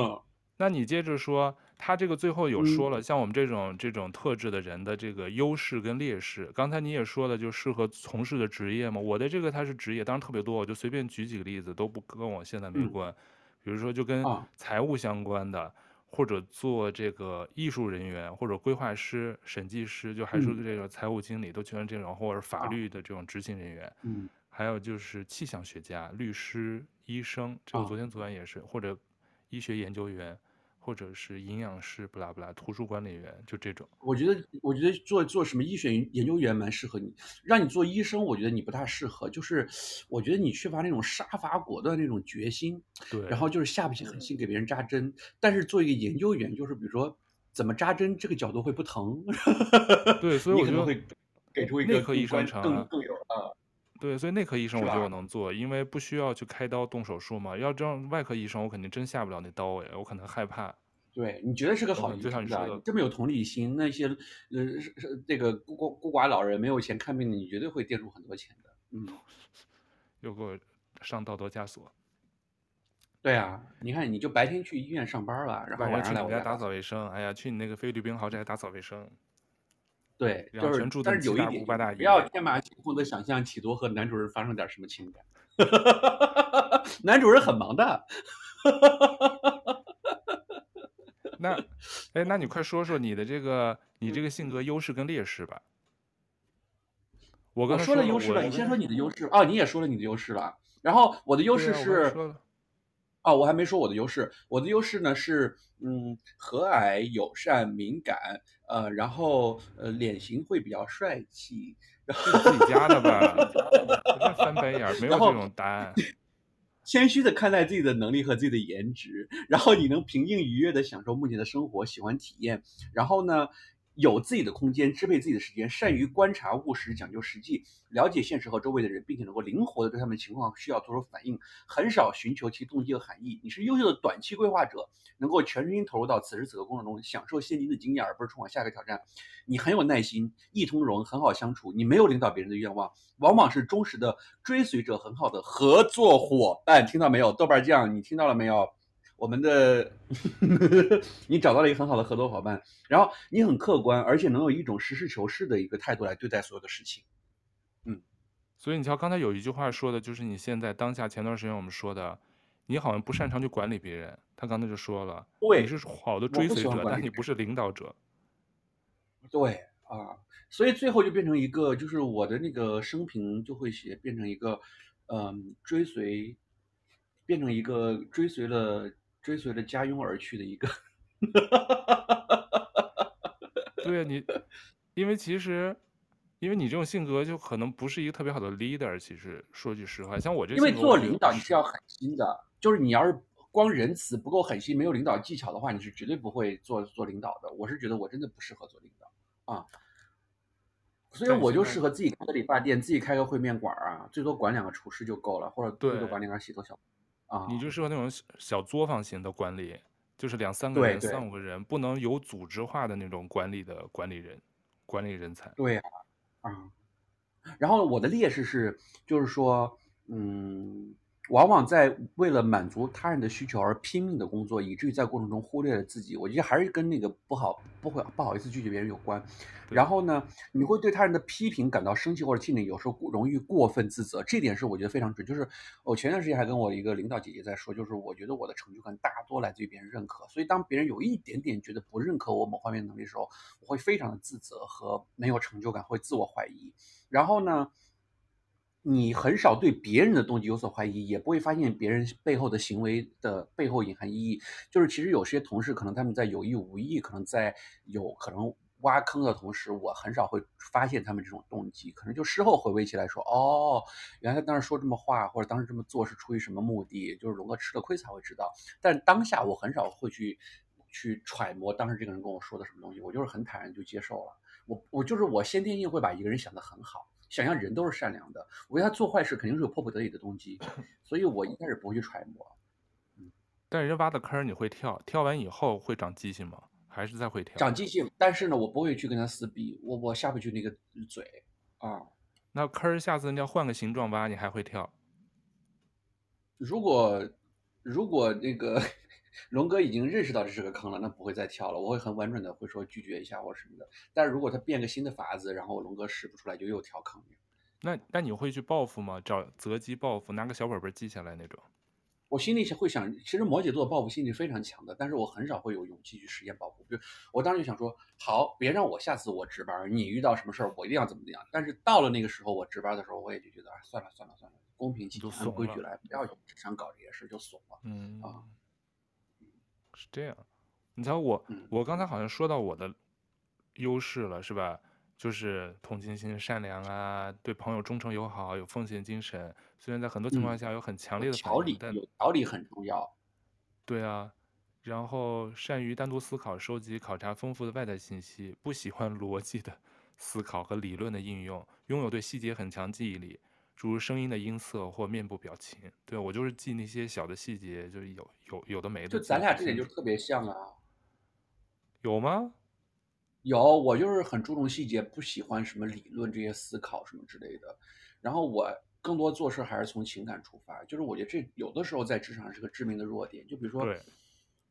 那你接着说，他这个最后有说了，像我们这种这种特质的人的这个优势跟劣势。刚才你也说了，就适合从事的职业嘛。我的这个他是职业，当然特别多，我就随便举几个例子，都不跟我现在没关。比如说，就跟财务相关的，啊、或者做这个艺术人员，或者规划师、审计师，就还是这个财务经理，都全是这种，或者法律的这种执行人员。嗯，还有就是气象学家、律师、医生，这个昨天昨晚也是，或者医学研究员。或者是营养师，不拉不拉，图书管理员，就这种。我觉得，我觉得做做什么医学研究员蛮适合你。让你做医生，我觉得你不大适合。就是我觉得你缺乏那种杀伐果断那种决心。对。然后就是下不起狠心给别人扎针。但是做一个研究员，就是比如说怎么扎针，这个角度会不疼。对，所以我觉得会给出一个内科医生更更有啊。对，所以内科医生我觉得我能做，因为不需要去开刀动手术嘛。要这样外科医生，我肯定真下不了那刀哎，我可能害怕。对，你觉得是个好医生的，这么有同理心，那些呃是是这个孤孤孤寡老人没有钱看病的，你绝对会垫出很多钱的。嗯，又给我上道德枷锁。对啊，你看，你就白天去医院上班了，然后晚上来我家打扫卫生。哎呀，去你那个菲律宾豪宅打扫卫生。对，就是，但是有一点，不要天马行空的想象企图和男主人发生点什么情感。男主人很忙的。那，哎，那你快说说你的这个，你这个性格优势跟劣势吧。我刚说了优势了，你先说你的优势啊，你也说了你的优势了。然后我的优势是，哦，我还没说我的优势。我的优势呢是，嗯，和蔼、友善、敏感，呃，然后呃，脸型会比较帅气。然后自己家的吧，翻白眼，没有这种答案。谦虚的看待自己的能力和自己的颜值，然后你能平静愉悦的享受目前的生活，喜欢体验，然后呢，有自己的空间，支配自己的时间，善于观察、务实、讲究实际，了解现实和周围的人，并且能够灵活的对他们情况需要做出反应，很少寻求其动机和含义。你是优秀的短期规划者，能够全身心投入到此时此刻工作中，享受现今的经验，而不是冲往下一个挑战。你很有耐心，易通融，很好相处。你没有领导别人的愿望，往往是忠实的追随者，很好的合作伙伴。听到没有，豆瓣酱，你听到了没有？我们的，你找到了一个很好的合作伙伴，然后你很客观，而且能有一种实事求是的一个态度来对待所有的事情。嗯，所以你瞧，刚才有一句话说的，就是你现在当下，前段时间我们说的，你好像不擅长去管理别人。他刚才就说了，对，你是好的追随者，但你不是领导者。对啊，所以最后就变成一个，就是我的那个生平就会写变成一个，嗯，追随，变成一个追随了。追随着家佣而去的一个，对啊，你，因为其实，因为你这种性格就可能不是一个特别好的 leader。其实说句实话，像我这，因为做领导你是要狠心的，就是你要是光仁慈不够狠心，没有领导技巧的话，你是绝对不会做做领导的。我是觉得我真的不适合做领导啊，所以我就适合自己开个理发店，自己开个烩面馆啊，最多管两个厨师就够了，或者最多管两个洗头小。你就适合那种小作坊型的管理，就是两三个人、对对三五个人，不能有组织化的那种管理的管理人、管理人才。对呀，啊，然后我的劣势是，就是说，嗯。往往在为了满足他人的需求而拼命的工作，以至于在过程中忽略了自己。我觉得还是跟那个不好、不会、不好意思拒绝别人有关。然后呢，你会对他人的批评感到生气或者气馁，有时候容易过分自责。这点是我觉得非常准。就是我前段时间还跟我一个领导姐姐在说，就是我觉得我的成就感大多来自于别人认可。所以当别人有一点点觉得不认可我某方面能力的时候，我会非常的自责和没有成就感，会自我怀疑。然后呢，你很少对别人的动机有所怀疑，也不会发现别人背后的行为的背后隐含意义。就是其实有些同事可能他们在有意无意，可能在有可能挖坑的同时，我很少会发现他们这种动机。可能就事后回味起来说，哦，原来他当时说这么话，或者当时这么做是出于什么目的，就是龙哥吃了亏才会知道。但当下我很少会去去揣摩当时这个人跟我说的什么东西，我就是很坦然就接受了。我我就是我先天性会把一个人想得很好。想象人都是善良的，我觉得他做坏事肯定是有迫不得已的动机，所以我一开始不会去揣摩。嗯，但是人挖的坑你会跳，跳完以后会长记性吗？还是再会跳？长记性，但是呢，我不会去跟他撕逼，我我下不去那个嘴啊。那坑下次你要换个形状挖，你还会跳？如果如果那个。龙哥已经认识到这是个坑了，那不会再跳了。我会很婉转的会说拒绝一下或什么的。但是如果他变个新的法子，然后龙哥使不出来，就又跳坑。那那你会去报复吗？找择机报复，拿个小本本记下来那种？我心里会想，其实摩羯座报复心理非常强的，但是我很少会有勇气去实现报复。比如我当时就想说，好，别让我下次我值班，你遇到什么事儿，我一定要怎么怎么样。但是到了那个时候，我值班的时候，我也就觉得，啊，算了算了算了，公平起见，按规矩来，不要经常搞这些事，就怂了。嗯啊。是这样，你瞧我，我刚才好像说到我的优势了，是吧？就是同情心、善良啊，对朋友忠诚友好，有奉献精神。虽然在很多情况下有很强烈的条理，但有条理很重要。对啊，然后善于单独思考、收集、考察丰富的外在信息，不喜欢逻辑的思考和理论的应用，拥有对细节很强记忆力。诸如声音的音色或面部表情，对，我就是记那些小的细节，就是有有有的没的。就咱俩这点就特别像啊。有吗？有，我就是很注重细节，不喜欢什么理论这些思考什么之类的。然后我更多做事还是从情感出发，就是我觉得这有的时候在职场上是个致命的弱点。就比如说，对，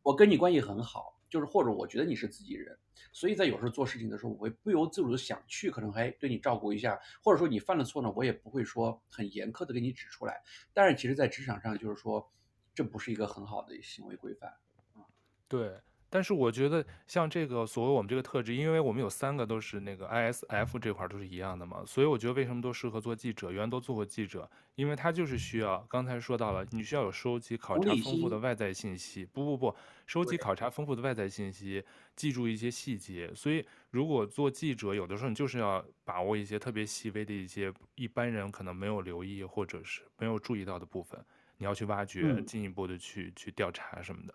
我跟你关系很好。就是或者我觉得你是自己人，所以在有时候做事情的时候，我会不由自主的想去，可能还对你照顾一下，或者说你犯了错呢，我也不会说很严苛的给你指出来。但是其实，在职场上，就是说，这不是一个很好的行为规范。对。但是我觉得像这个所谓我们这个特质，因为我们有三个都是那个 ISF 这块都是一样的嘛，所以我觉得为什么都适合做记者，原来都做过记者，因为他就是需要刚才说到了，你需要有收集考察丰富的外在信息，不不不，收集考察丰富的外在信息，记住一些细节。所以如果做记者，有的时候你就是要把握一些特别细微的一些一般人可能没有留意或者是没有注意到的部分，你要去挖掘，进一步的去去调查什么的。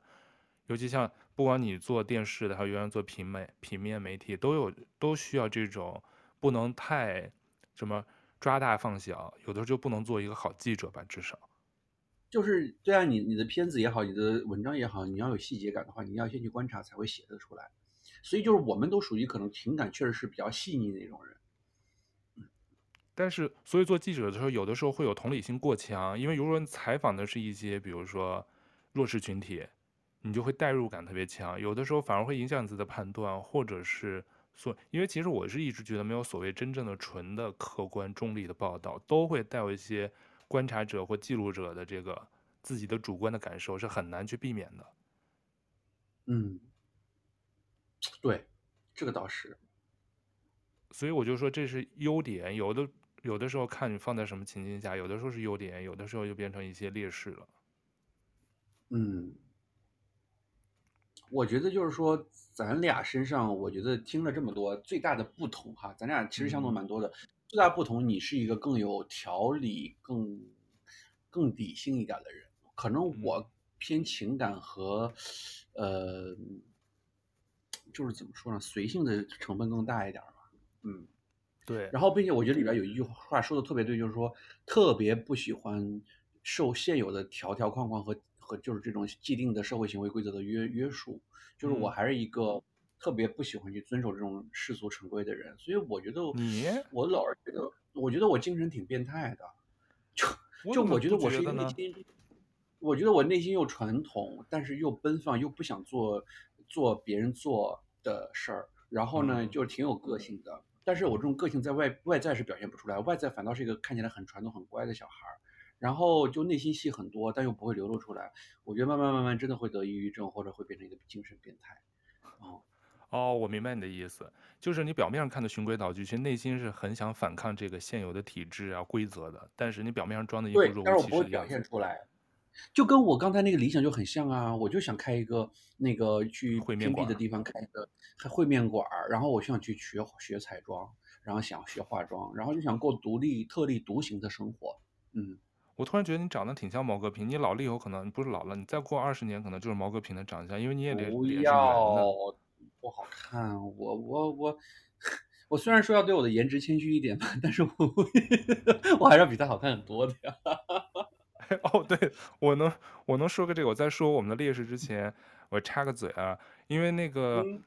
尤其像不管你做电视的，还有原来做平媒、平面媒体，都有都需要这种不能太什么抓大放小，有的时候就不能做一个好记者吧，至少。就是对啊，你你的片子也好，你的文章也好，你要有细节感的话，你要先去观察才会写得出来。所以就是我们都属于可能情感确实是比较细腻的那种人。但是所以做记者的时候，有的时候会有同理心过强，因为如果你采访的是一些比如说弱势群体。你就会代入感特别强，有的时候反而会影响你自己的判断，或者是所，因为其实我是一直觉得没有所谓真正的纯的客观中立的报道，都会带有一些观察者或记录者的这个自己的主观的感受，是很难去避免的。嗯，对，这个倒是。所以我就说这是优点，有的有的时候看你放在什么情境下，有的时候是优点，有的时候就变成一些劣势了。嗯。我觉得就是说，咱俩身上，我觉得听了这么多，最大的不同哈，咱俩其实相同蛮多的。最大不同，你是一个更有条理、更更理性一点的人，可能我偏情感和，呃，就是怎么说呢，随性的成分更大一点吧。嗯，对。然后，并且我觉得里边有一句话说的特别对，就是说特别不喜欢受现有的条条框框和。和就是这种既定的社会行为规则的约约束，就是我嗯。还是一个特别不喜欢去遵守这种世俗成规的人，所以我觉得你？我老是觉得，我觉得我精神挺变态的，就就我觉得我是一个内心，我觉得我内心又传统，但是又奔放，又不想做做别人做的事儿，然后呢，嗯。就是挺有个性的。但是我这种个性在外外在是表现不出来，外在反倒是一个看起来很传统、很乖的小孩儿，然后就内心戏很多，但又不会流露出来。我觉得慢慢慢慢真的会得抑郁症，或者会变成一个精神变态。哦，哦，我明白你的意思，就是你表面上看的循规蹈矩，其实内心是很想反抗这个现有的体制啊、规则的，但是你表面上装的一副对，若无其事表现。出来，就跟我刚才那个理想就很像啊，我就想开一个那个去烩面馆儿偏僻的地方开一个开烩面馆儿，然后我就想去学学彩妆，然后想学化妆，然后就想过独立、特立独行的生活。嗯，我突然觉得你长得挺像毛戈平，你老了以后可能不是老了，你再过二十年可能就是毛戈平的长相，因为你也脸不脸是圆的。要，不好看。我我我 我虽然说要对我的颜值谦虚一点吧，但是我 我还是要比他好看很多的呀。哦，对，我能我能说个这个，我在说我们的劣势之前，我插个嘴啊，因为那个，嗯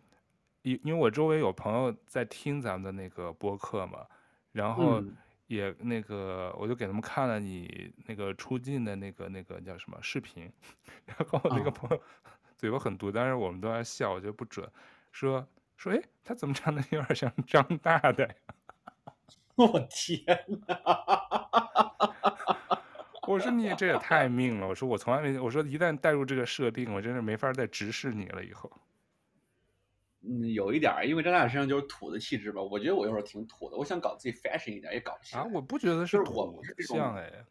因因为我周围有朋友在听咱们的那个播客嘛，然后嗯也那个我就给他们看了你那个出镜的那个那个叫什么视频，然后那个啊朋友嘴巴很毒，但是我们都在笑，我觉得不准，说说哎，他怎么长得有点像张大大呀？我天哪！我说你这也太命了！我说我从来没，我说一旦带入这个设定，我真是没法再直视你了。以后，嗯，有一点儿，因为张大大身上就是土的气质吧。我觉得我有时候挺土的，我想搞自己 fashion 一点，也搞不起来。啊，我不觉得是就是我土不像哎，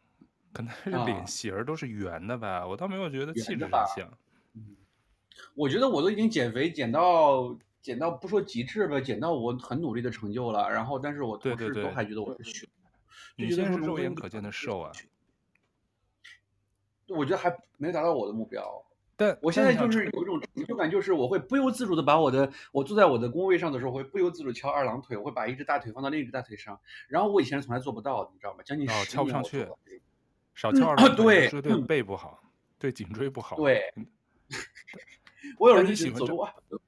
可能是啊脸型都是圆的吧，我倒没有觉得气质很像。我觉得我都已经减肥减到减到不说极致吧，减到我很努力的成就了。然后，但是我同事对对对都还觉得我是熊，你就觉得现在是肉眼可见的瘦啊，我觉得还没达到我的目标。但我现在就是有一种成就感，就是我会不由自主的把我的，我坐在我的工位上的时候，我会不由自主翘二郎腿，我会把一只大腿放到另一只大腿上，然后我以前从来做不到的，你知道吗？将近哦翘不上去少翘二啊郎腿对对嗯背不好，对颈椎不好。对嗯，我有时候但你喜欢这就走路啊，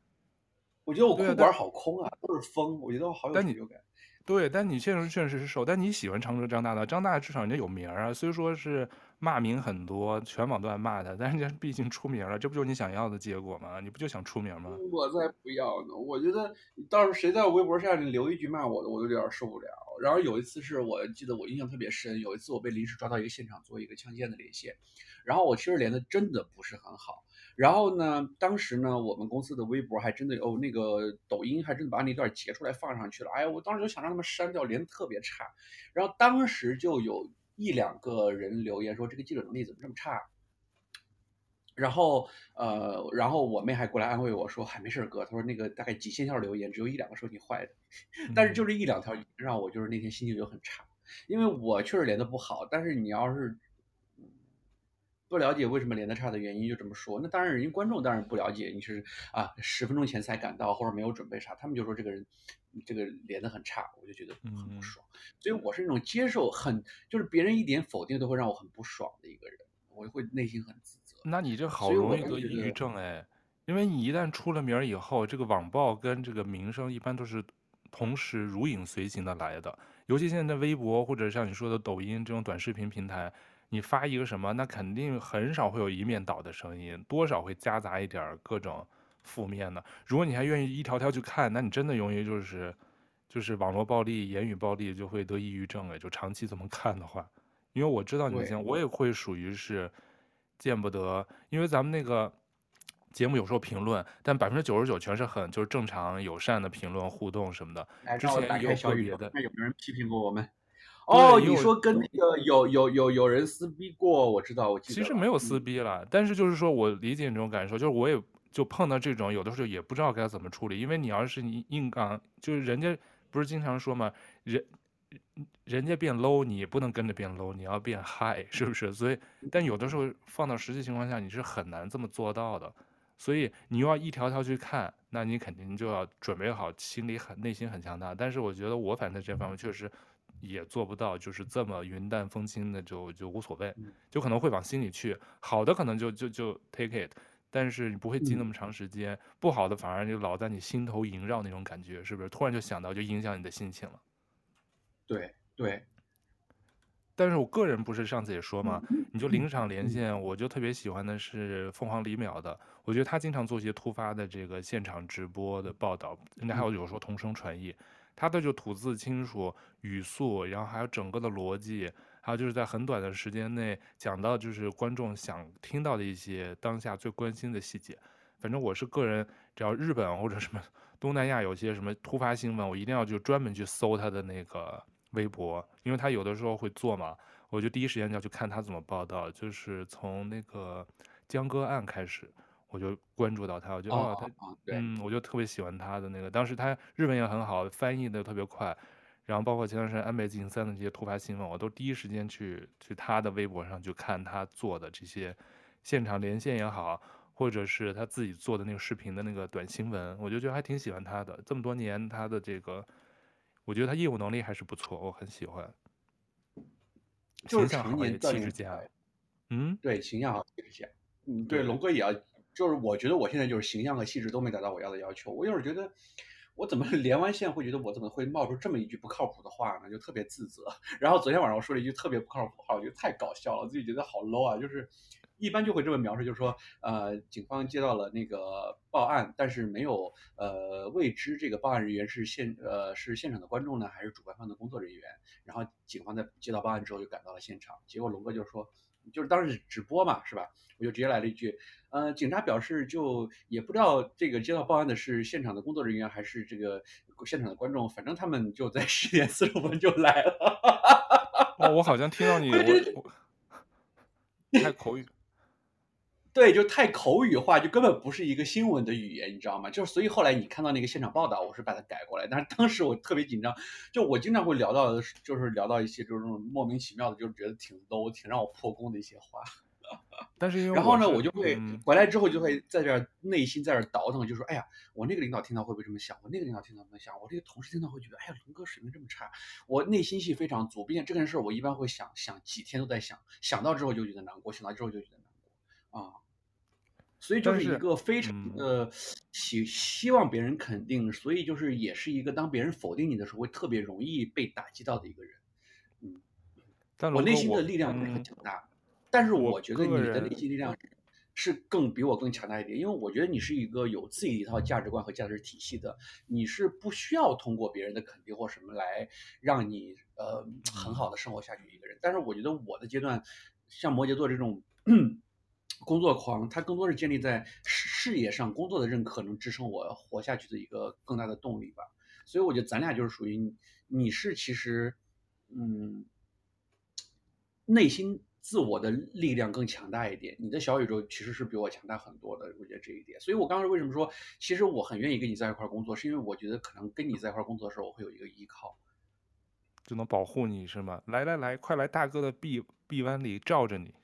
我觉得我裤管好空啊，都是风，我觉得我好有但你成就感。对，但你确实确实是瘦，但你喜欢长春张大大，张大大至少人家有名儿啊，虽说是骂名很多，全网都在骂他，但是人家毕竟出名了，这不就是你想要的结果吗？你不就想出名吗？我才不要呢！我觉得到时候谁在我微博下留一句骂我的，我都有点受不了。然后有一次是我记得我印象特别深，有一次我被临时抓到一个现场做一个枪舰的连线，然后我其实连的真的不是很好。然后呢，当时呢，我们公司的微博还真的哦，那个抖音还真的把那段截出来放上去了。哎呀，我当时就想让他们删掉，连的特别差。然后当时就有一两个人留言说这个记者能力怎么这么差。然后，呃，然后我妹还过来安慰我说：“还没事儿哥。”她说：“那个大概几千条留言，只有一两个说你坏的，但是就这一两条让我就是那天心情就很差，因为我确实连的不好。但是你要是不了解为什么连的差的原因，就这么说，那当然人家观众当然不了解，你是啊十分钟前才赶到或者没有准备啥，他们就说这个人这个连的很差，我就觉得很不爽。所以我是那种接受很就是别人一点否定都会让我很不爽的一个人，我会内心很自责。那你这好容易得抑郁症哎，因为你一旦出了名以后，这个网暴跟这个名声一般都是同时如影随形的来的。尤其现在微博或者像你说的抖音这种短视频平台，你发一个什么，那肯定很少会有一面倒的声音，多少会夹杂一点各种负面的。如果你还愿意一条条去看，那你真的容易就是就是网络暴力、言语暴力就会得抑郁症哎，就长期这么看的话，因为我知道你像我也会属于是。见不得，因为咱们那个节目有时候评论，但百分之九十九全是很就是正常友善的评论互动什么的。之前也有个别的，那有没有人批评过我们？哦，你说跟那个有有有有人撕逼过，我知道，我记得。其实没有撕逼了，嗯、但是就是说我理解你这种感受，就是我也就碰到这种，有的时候也不知道该怎么处理，因为你要是你硬刚，就是人家不是经常说嘛，人。人家变 low，你也不能跟着变 low，你要变 high，是不是？所以，但有的时候放到实际情况下，你是很难这么做到的。所以你又要一条条去看，那你肯定就要准备好，心里很内心很强大。但是我觉得我反正这方面确实也做不到，就是这么云淡风轻的就就无所谓，嗯就可能会往心里去。好的可能就就就 take it，但是你不会记那么长时间，嗯、不好的反而就老在你心头萦绕那种感觉，是不是？突然就想到，就影响你的心情了。对对。但是我个人不是上次也说嘛？你就临场连线，我就特别喜欢的是凤凰李淼的，我觉得他经常做一些突发的这个现场直播的报道，人家还有有时候同声传译，他的就吐字清楚，语速，然后还有整个的逻辑，还有就是在很短的时间内讲到就是观众想听到的一些当下最关心的细节。反正我是个人，只要日本或者什么东南亚有些什么突发新闻，我一定要就专门去搜他的那个。微博，因为他有的时候会做嘛，我就第一时间就要去看他怎么报道。就是从那个江歌案开始，我就关注到他，我觉得哦，他，嗯，我就特别喜欢他的那个。当时他日文也很好，翻译的特别快。然后包括前段时间安倍晋三的这些突发新闻，我都第一时间去去他的微博上去看他做的这些现场连线也好，或者是他自己做的那个视频的那个短新闻，我就觉得还挺喜欢他的。这么多年他的这个。我觉得他业务能力还是不错，我很喜欢。就是常年气质佳，嗯，对，形象好，气质佳。嗯，对，龙哥也要，就是我觉得我现在就是形象和气质都没达到我要的要求。我有时觉得，我怎么 连完线会觉得我怎么会冒出这么一句不靠谱的话呢？就特别自责。然后昨天晚上我说了一句特别不靠谱话，我觉得太搞笑了，我自己觉得好 low 啊，就是。一般就会这么描述，就是说，呃，警方接到了那个报案，但是没有，呃，未知这个报案人员是现，呃，是现场的观众呢，还是主办方的工作人员。然后警方在接到报案之后就赶到了现场，结果龙哥就说，就是当时直播嘛，是吧？我就直接来了一句，呃，警察表示就也不知道这个接到报案的是现场的工作人员还是这个现场的观众，反正他们就在十点四十五分就来了。哦，我好像听到你，我，我太口语。对，就太口语化，就根本不是一个新闻的语言，你知道吗？就是所以后来你看到那个现场报道，我是把它改过来，但是当时我特别紧张，就我经常会聊到，就是聊到一些就是这种莫名其妙的，就是觉得挺 low、挺让我破功的一些话。但是因为然后呢，我就会回来之后就会在这儿内心在这儿倒腾，就说，哎呀，我那个领导听到会不会这么想？我那个领导听到怎么想？我这个同事听到会觉得，哎呀，龙哥水平这么差。我内心戏非常足，并且这件事我一般会想想几天都在想，想到之后就觉得难过，想到之后就觉得难过啊。所以就是一个非常的希、嗯、希望别人肯定，所以就是也是一个当别人否定你的时候会特别容易被打击到的一个人。嗯，但我内心的力量不是很强大，嗯、但是我觉得你的内心力量是更比我更强大一点，因为我觉得你是一个有自己一套价值观和价值体系的，你是不需要通过别人的肯定或什么来让你呃很好的生活下去一个人。但是我觉得我的阶段，像摩羯座这种。工作狂，他更多是建立在事业上工作的认可，能支撑我活下去的一个更大的动力吧。所以我觉得咱俩就是属于，你是其实，嗯，内心自我的力量更强大一点，你的小宇宙其实是比我强大很多的。我觉得这一点，所以我刚刚为什么说，其实我很愿意跟你在一块工作，是因为我觉得可能跟你在一块工作的时候，我会有一个依靠，就能保护你是吗？来来来，快来大哥的臂臂弯里罩着你。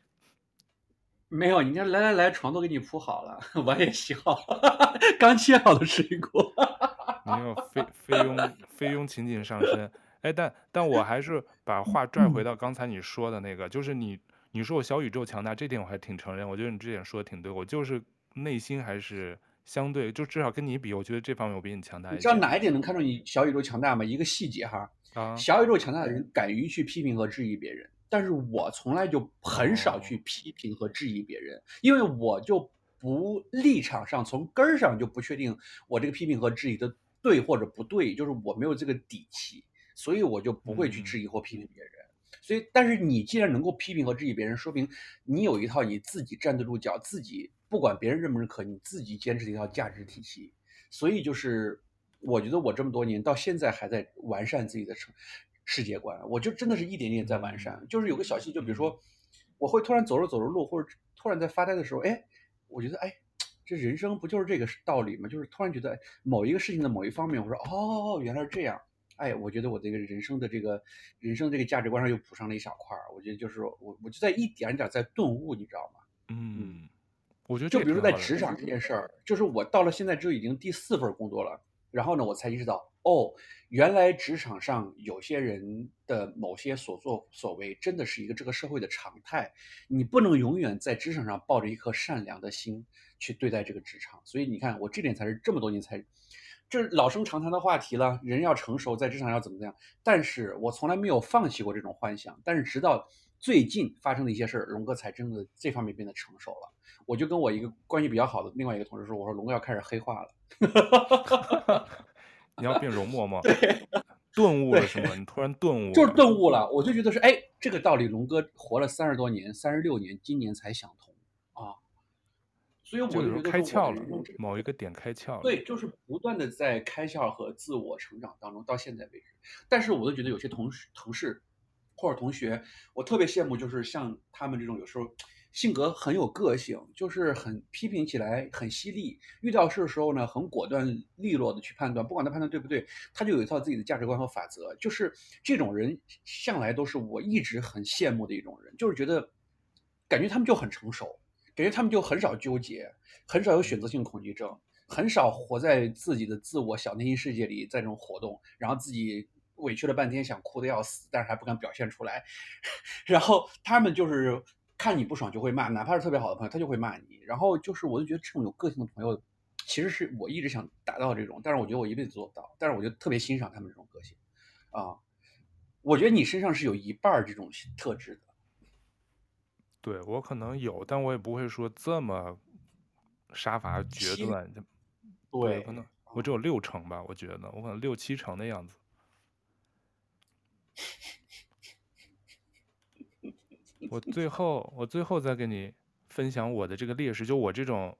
没有，你看，来来来，床都给你铺好了，碗也洗好了，刚切好的水果。没有菲菲佣菲佣情景上身，哎，但但我还是把话拽回到刚才你说的那个，就是你你说我小宇宙强大，这点我还挺承认，我觉得你这点说的挺对，我就是内心还是相对，就至少跟你比，我觉得这方面我比你强大一点。你知道哪一点能看出你小宇宙强大吗？一个细节哈，啊，小宇宙强大的人敢于去批评和质疑别人。但是我从来就很少去批评和质疑别人，因为我就不立场上从根儿上就不确定我这个批评和质疑的对或者不对，就是我没有这个底气，所以我就不会去质疑或批评别人。所以，但是你既然能够批评和质疑别人，说明你有一套你自己站得住脚、自己不管别人认不认可，你自己坚持的一套价值体系。所以就是我觉得我这么多年到现在还在完善自己的世。世界观，我就真的是一点点在完善。就是有个小细节，就比如说，我会突然走着走着路，或者突然在发呆的时候，哎，我觉得，哎，这人生不就是这个道理吗？就是突然觉得某一个事情的某一方面，我说，哦，原来是这样。哎，我觉得我这个人生的这个人生这个价值观上又补上了一小块儿。我觉得就是我，我就在一点点在顿悟，你知道吗？嗯，我觉得就比如说在职场这件事儿，就是我到了现在就已经第四份工作了，然后呢，我才意识到，哦。原来职场上有些人的某些所作所为，真的是一个这个社会的常态。你不能永远在职场上抱着一颗善良的心去对待这个职场。所以你看，我这点才是这么多年才，这是老生常谈的话题了。人要成熟，在职场要怎么怎样？但是我从来没有放弃过这种幻想。但是直到最近发生的一些事儿，龙哥才真的这方面变得成熟了。我就跟我一个关系比较好的另外一个同事说：“我说龙哥要开始黑化了。”你要变容嬷嬷？顿悟了是吗？你突然顿悟了，就是顿悟了。我就觉得是，哎，这个道理，龙哥活了三十多年，三十六年，今年才想通啊。所以我就觉得开窍了，某一个点开窍了。对，就是不断的在开窍和自我成长当中，到现在为止。但是我都觉得有些同事、同事或者同学，我特别羡慕，就是像他们这种有时候。性格很有个性，就是很批评起来很犀利，遇到事的时候呢，很果断利落的去判断，不管他判断对不对，他就有一套自己的价值观和法则。就是这种人向来都是我一直很羡慕的一种人，就是觉得感觉他们就很成熟，感觉他们就很少纠结，很少有选择性恐惧症，很少活在自己的自我小内心世界里，在这种活动，然后自己委屈了半天想哭得要死，但是还不敢表现出来，然后他们就是。看你不爽就会骂，哪怕是特别好的朋友，他就会骂你。然后就是，我就觉得这种有个性的朋友，其实是我一直想达到这种，但是我觉得我一辈子做不到。但是我就特别欣赏他们这种个性，啊，我觉得你身上是有一半这种特质的。对，我可能有，但我也不会说这么杀伐决断。对，对，可能我只有六成吧，我觉得我可能六七成的样子。我最后，我最后再跟你分享我的这个劣势，就我这种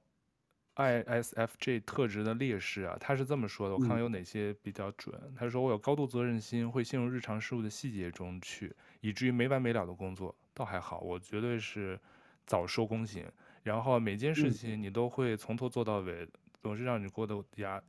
ISFJ 特质的劣势啊，他是这么说的，我看看有哪些比较准。他说我有高度责任心，会陷入日常事务的细节中去，以至于没完没了的工作，倒还好，我绝对是早收工型。然后每件事情你都会从头做到尾，总是让你过度压、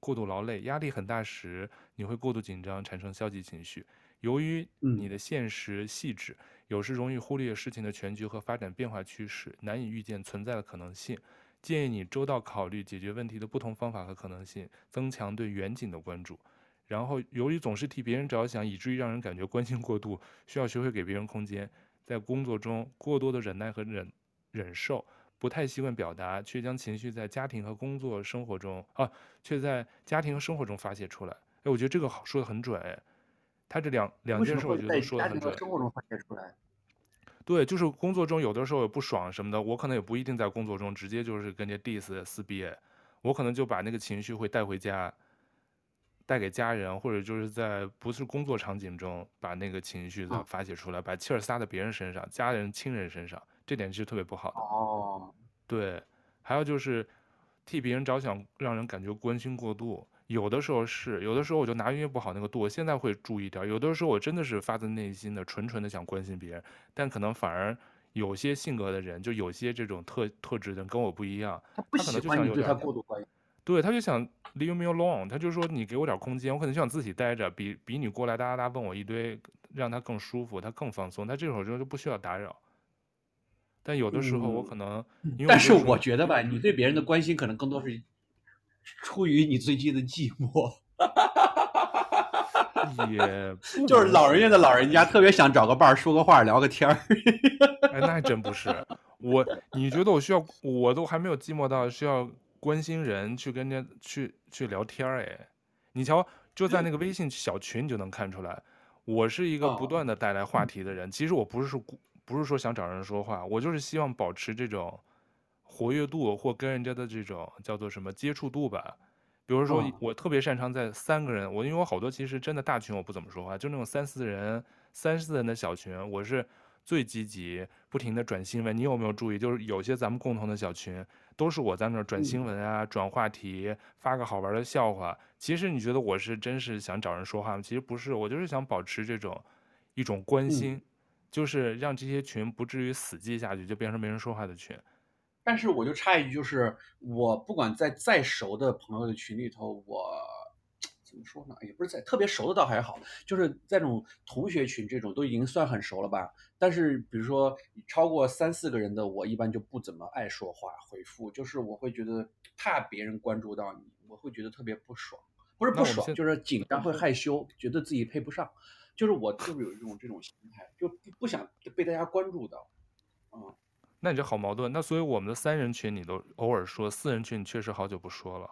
过度劳累，压力很大时，你会过度紧张，产生消极情绪。由于你的现实细致。有时容易忽略事情的全局和发展变化趋势，难以预见存在的可能性。建议你周到考虑解决问题的不同方法和可能性，增强对远景的关注。然后，由于总是替别人着想，以至于让人感觉关心过度，需要学会给别人空间。在工作中过多的忍耐和忍忍受，不太习惯表达，却将情绪在家庭和工作生活中啊，却在家庭和生活中发泄出来。哎，我觉得这个好说的很准哎。他这两两件事，我觉得说的很准。生活中发泄出来。对，就是工作中有的时候有不爽什么的，我可能也不一定在工作中直接就是跟人家 diss 撕逼，我可能就把那个情绪会带回家，带给家人，或者就是在不是工作场景中把那个情绪再发泄出来，把气儿撒在别人身上，家人亲人身上，这点是特别不好的。哦，对，还有就是替别人着想，让人感觉关心过度。有的时候是，有的时候我就拿捏不好那个度。我现在会注意点，有的时候我真的是发自内心的、纯纯的想关心别人，但可能反而有些性格的人，就有些这种特特质的人跟我不一样，他可能就想有点他过度关心，对，他就想 leave me alone，他就说你给我点空间，我可能就想自己待着，比比你过来哒哒哒问我一堆，让他更舒服，他更放松，他这会儿就不需要打扰。但有的时候我可能，嗯、但是我觉得吧，你对别人的关心可能更多是。出于你最近的寂寞，也就是老人院的老人家特别想找个伴儿说个话聊个天儿。哎，那还真不是我，你觉得我需要，我都还没有寂寞到需要关心人去跟人家去去聊天儿哎。你瞧，就在那个微信小群，你就能看出来，我是一个不断的带来话题的人。其实我不是说不是说想找人说话，我就是希望保持这种。活跃度或跟人家的这种叫做什么接触度吧，比如说我特别擅长在三个人，我因为我好多其实真的大群我不怎么说话，就那种三四人、三四人的小群，我是最积极，不停的转新闻。你有没有注意？就是有些咱们共同的小群，都是我在那儿转新闻啊、转话题、发个好玩的笑话。其实你觉得我是真是想找人说话吗？其实不是，我就是想保持这种一种关心，就是让这些群不至于死寂下去，就变成没人说话的群。但是我就插一句，就是我不管在再熟的朋友的群里头，我怎么说呢？也不是在特别熟的倒还好，就是在这种同学群这种都已经算很熟了吧。但是比如说超过三四个人的，我一般就不怎么爱说话回复，就是我会觉得怕别人关注到你，我会觉得特别不爽不是不爽，就是紧张会害羞，觉得自己配不上，就是我就是有一种这种心态，就不不想被大家关注到。嗯，那你这好矛盾。那所以我们的三人群你都偶尔说，四人群你确实好久不说了。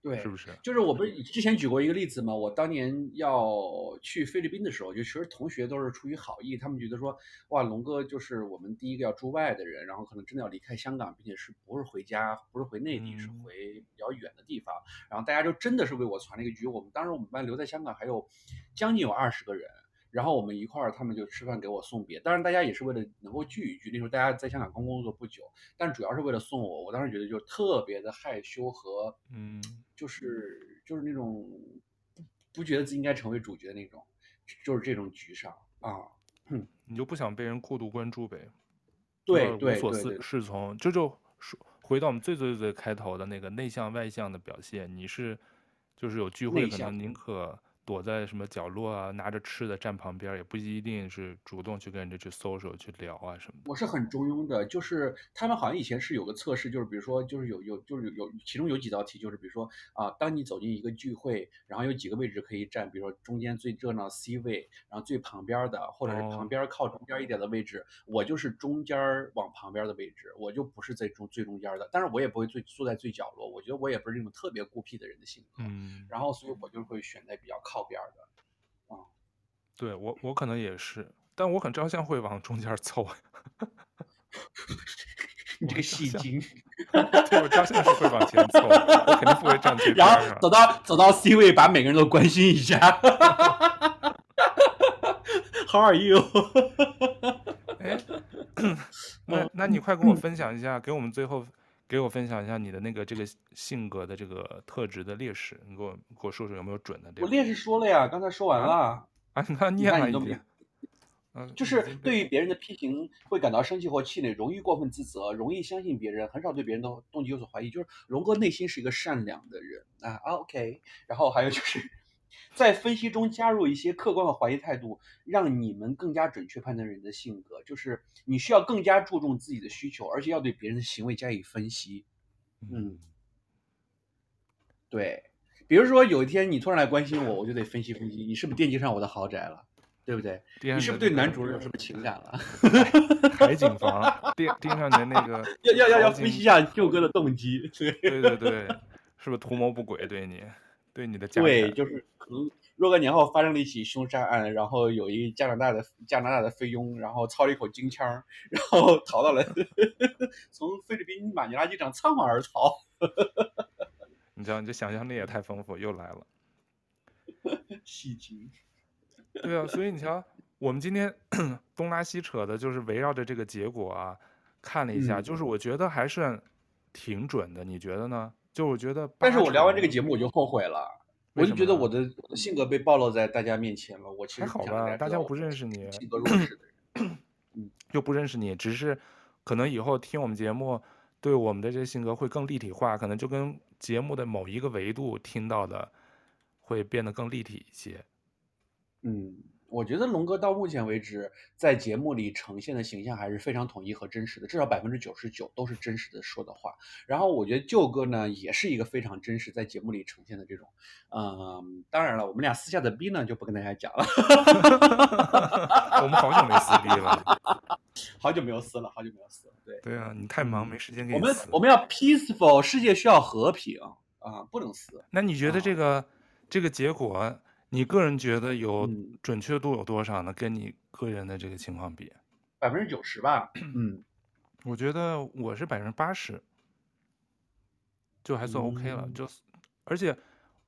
对，是不是？就是我不是之前举过一个例子嘛？我当年要去菲律宾的时候，就其实同学都是出于好意，他们觉得说，哇，龙哥就是我们第一个要驻外的人，然后可能真的要离开香港，并且是不是回家，不是回内地，是回比较远的地方。嗯、然后大家就真的是为我传了一个局。我们当时我们班留在香港还有将近有二十个人。然后我们一块儿，他们就吃饭给我送别。当然，大家也是为了能够聚一聚。那时候大家在香港刚工作不久，但主要是为了送我。我当时觉得就特别的害羞和，嗯，就是就是那种不不觉得自己应该成为主角的那种，就是这种局上啊，哼，你就不想被人过度关注呗？对对，无所适从。这就说回到我们最最最开头的那个内向外向的表现，你是就是有聚会可能宁可。躲在什么角落啊，拿着吃的站旁边，也不一定是主动去跟人家去 social 去聊啊什么的。我是很中庸的，就是他们好像以前是有个测试，就是比如说，就是有有就是有其中有几道题，就是比如说啊，当你走进一个聚会，然后有几个位置可以站，比如说中间最热闹 C 位，然后最旁边的，或者是旁边靠中间一点的位置，哦、我就是中间往旁边的位置，我就不是在中最中间的，但是我也不会最坐在最角落，我觉得我也不是那种特别孤僻的人的性格，嗯，然后所以我就会选在比较靠。靠边的，啊，对我我可能也是，但我很照相会往中间凑。你这个戏精，对我照相是会往前凑，我肯定不会站最边然后走到走到 C 位，把每个人都关心一下。How are you？哎，那那你快跟我分享一下，给我们最后。给我分享一下你的那个这个性格的这个特质的劣势，你给我给我说说有没有准的？我劣势说了呀，刚才说完了。啊，啊那念了一遍。嗯，就是对于别人的批评会感到生气或气馁，容易过分自责，容易相信别人，很少对别人的动机有所怀疑。就是龙哥内心是一个善良的人啊。OK，然后还有就是。在分析中加入一些客观和怀疑态度，让你们更加准确判断人的性格。就是你需要更加注重自己的需求，而且要对别人的行为加以分析。嗯，对。比如说有一天你突然来关心我，我就得分析分析，你是不是惦记上我的豪宅了，对不对？你是不是对男主人有什么情感了？海景房盯盯上你的那个，要要要要分析一下舅哥的动机。对对对对，是不是图谋不轨对你？对你的家对，就是可能若干年后发生了一起凶杀案，然后有一加拿大的加拿大的菲佣，然后操了一口京腔，然后逃到了 从菲律宾马尼拉机场仓皇而逃。你知道，你这想象力也太丰富，又来了。戏精。对啊，所以你瞧，我们今天 东拉西扯的，就是围绕着这个结果啊，看了一下，嗯、就是我觉得还是挺准的，你觉得呢？就我觉得，但是我聊完这个节目我就后悔了，我就觉得我的我的性格被暴露在大家面前了。我其实还好吧，大家又不认识你，性格 弱势的人，又不认识你，只是可能以后听我们节目，对我们的这些性格会更立体化，可能就跟节目的某一个维度听到的会变得更立体一些。嗯。我觉得龙哥到目前为止在节目里呈现的形象还是非常统一和真实的，至少百分之九十九都是真实的说的话。然后我觉得舅哥呢也是一个非常真实在节目里呈现的这种，嗯，当然了，我们俩私下的逼呢就不跟大家讲了。我们好久没撕逼了，好久没有撕了，好久没有撕了。对对啊，你太忙没时间给。我们我们要 peaceful，世界需要和平啊，不能撕。那你觉得这个、啊、这个结果？你个人觉得有准确度有多少呢？嗯、跟你个人的这个情况比，百分之九十吧。嗯，我觉得我是百分之八十，就还算 OK 了。嗯、就而且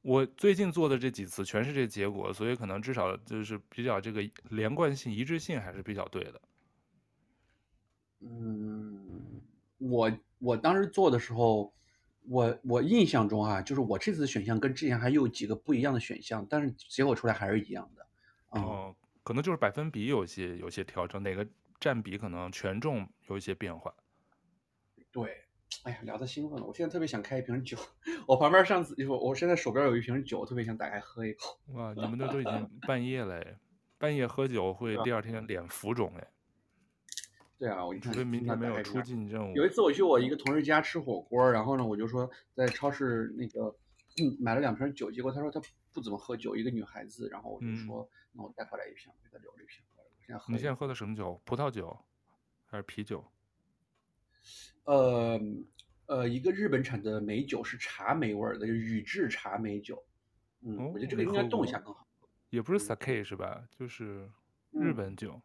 我最近做的这几次全是这结果，所以可能至少就是比较这个连贯性、一致性还是比较对的。嗯，我我当时做的时候。我我印象中啊，就是我这次选项跟之前还有几个不一样的选项，但是结果出来还是一样的。嗯、哦，可能就是百分比有些有些调整，哪个占比可能权重有一些变化。对，哎呀，聊得兴奋了，我现在特别想开一瓶酒。我旁边上次我我现在手边有一瓶酒，特别想打开喝一口。哇，你们那都已经半夜了，半夜喝酒会第二天脸浮肿哎。对啊，我一看，明天没有出境任务。有一次我去我一个同事家吃火锅，然后呢，我就说在超市那个嗯，买了两瓶酒，结果他说他不怎么喝酒，一个女孩子，然后我就说，嗯、那我带回来一瓶，给他留了一瓶。现在喝。你现在喝的什么酒？葡萄酒还是啤酒？呃呃，一个日本产的美酒是茶梅味儿的，就是宇治茶梅酒。嗯，哦、我觉得这个应该冻一下更好。也不是 sake 是吧？就是日本酒。嗯、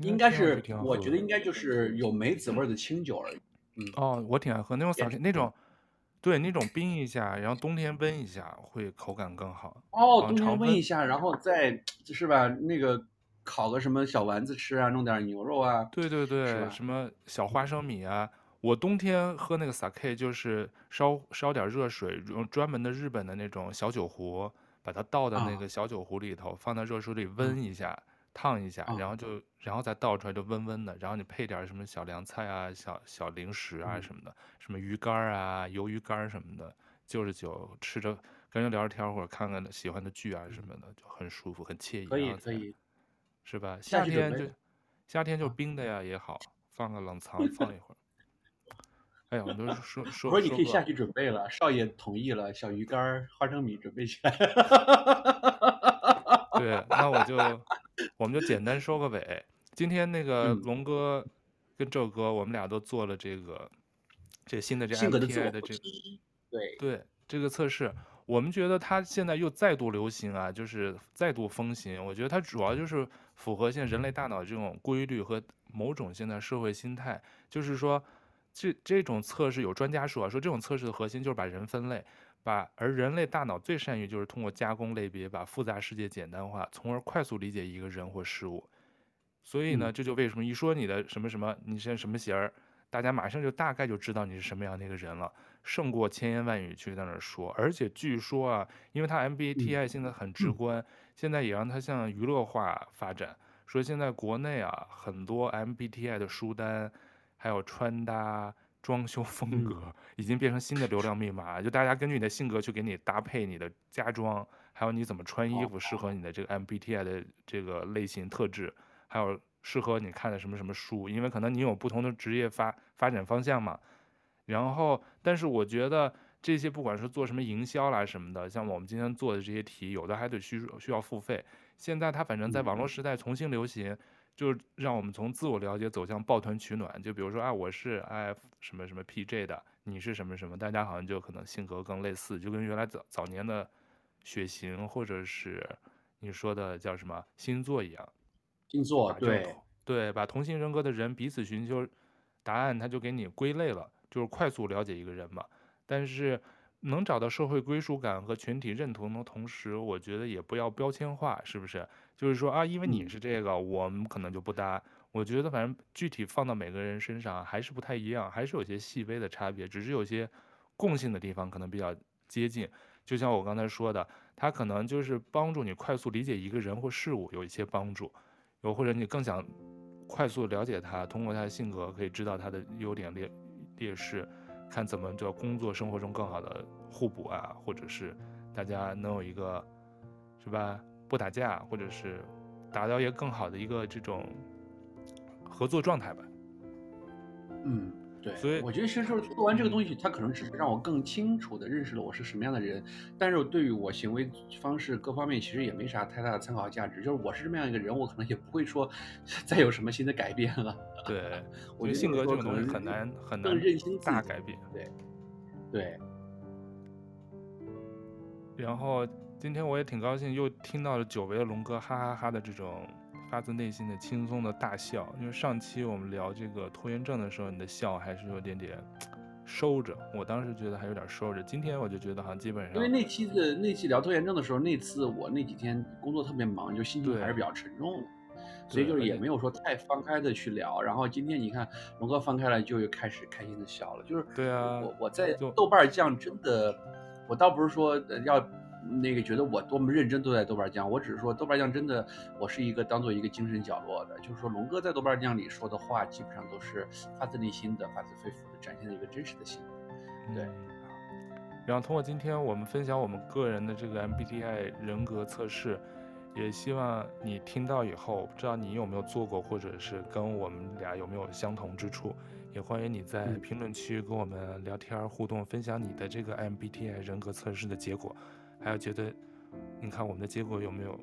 应该是，我觉得应该就是有梅子味的清酒而已。嗯。哦，我挺爱喝那种 sake 那种。对，那种冰一下，然后冬天温一下，会口感更好。哦，冬天温一下，然后再是吧，那个烤个什么小丸子吃啊，弄点牛肉啊。对对对，什么小花生米啊。我冬天喝那个 sake 就是烧烧点热水，用专门的日本的那种小酒壶，把它倒到那个小酒壶里头，啊、放在热水里温一下。嗯烫一下，然后就，然后再倒出来就温温的，然后你配点什么小凉菜啊、小小零食啊什么的，什么鱼干啊、鱿鱼干什么的，就是酒吃着跟人聊着天或者看看喜欢的剧啊什么的，就很舒服，很惬意。可以可以，是吧？夏天就夏天就冰的呀也好，放个冷藏放一会儿。哎呀，我都说说。我 说你可以下去准备了，少爷同意了，小鱼干、花生米准备起来。对，那我就。我们就简单收个尾。今天那个龙哥跟宙哥，我们俩都做了这个这新的这 MBTI 的这个对对这个测试。我们觉得它现在又再度流行啊，就是再度风行。我觉得它主要就是符合现在人类大脑这种规律和某种现在社会心态。就是说，这这种测试有专家说啊，说这种测试的核心就是把人分类。把而人类大脑最善于就是通过加工类别，把复杂世界简单化，从而快速理解一个人或事物。所以呢，这就为什么一说你的什么什么，你是什么型儿，大家马上就大概就知道你是什么样的一个人了，胜过千言万语去在那儿说。而且据说啊，因为它 MBTI 现在很直观，现在也让它向娱乐化发展。说现在国内啊，很多 MBTI 的书单，还有穿搭。装修风格已经变成新的流量密码，就大家根据你的性格去给你搭配你的家装，还有你怎么穿衣服适合你的这个 MBTI 的这个类型特质，还有适合你看的什么什么书，因为可能你有不同的职业发发展方向嘛。然后，但是我觉得这些不管是做什么营销啦什么的，像我们今天做的这些题，有的还得需需要付费。现在它反正在网络时代重新流行。就是让我们从自我了解走向抱团取暖。就比如说啊，我是 IF 什么什么 PJ 的，你是什么什么，大家好像就可能性格更类似，就跟原来早早年的血型或者是你说的叫什么星座一样。星座对对，把同性人格的人彼此寻求答案，他就给你归类了，就是快速了解一个人嘛。但是能找到社会归属感和群体认同的同时，我觉得也不要标签化，是不是？就是说啊，因为你是这个，我们可能就不搭。我觉得反正具体放到每个人身上还是不太一样，还是有些细微的差别，只是有些共性的地方可能比较接近。就像我刚才说的，它可能就是帮助你快速理解一个人或事物有一些帮助，又或者你更想快速了解他，通过他的性格可以知道他的优点劣劣势，看怎么在工作生活中更好的互补啊，或者是大家能有一个，是吧？不打架，或者是达到一个更好的一个这种合作状态吧。嗯，对。所以我觉得，其实做完这个东西，它可能只是让我更清楚地认识了我是什么样的人，但是对于我行为方式各方面，其实也没啥太大的参考价值。就是我是这么样一个人，我可能也不会说 再有什么新的改变了。对，我觉得性格这种东西很难很难大改变。对，对。然后。今天我也挺高兴，又听到了久违的龙哥哈哈哈的这种发自内心的轻松的大笑。因为上期我们聊这个拖延症的时候，你的笑还是有点点收着，我当时觉得还有点收着。今天我就觉得好像基本上，因为那期的那期聊拖延症的时候，那次我那几天工作特别忙，就心情还是比较沉重的，所以就是也没有说太放开的去聊。然后今天你看龙哥放开了，就又开始开心的笑了。就是对啊，我我在豆瓣酱真的，我倒不是说要。那个觉得我多么认真都在豆瓣酱，我只是说豆瓣酱真的，我是一个当做一个精神角落的，就是说龙哥在豆瓣酱里说的话，基本上都是发自内心的、发自肺腑的展现了一个真实的性格。对。然后通过今天我们分享我们个人的这个 MBTI 人格测试，也希望你听到以后，不知道你有没有做过，或者是跟我们俩有没有相同之处，也欢迎你在评论区跟我们聊天互动，分享你的这个 MBTI 人格测试的结果，还要觉得你看我们的结果有没有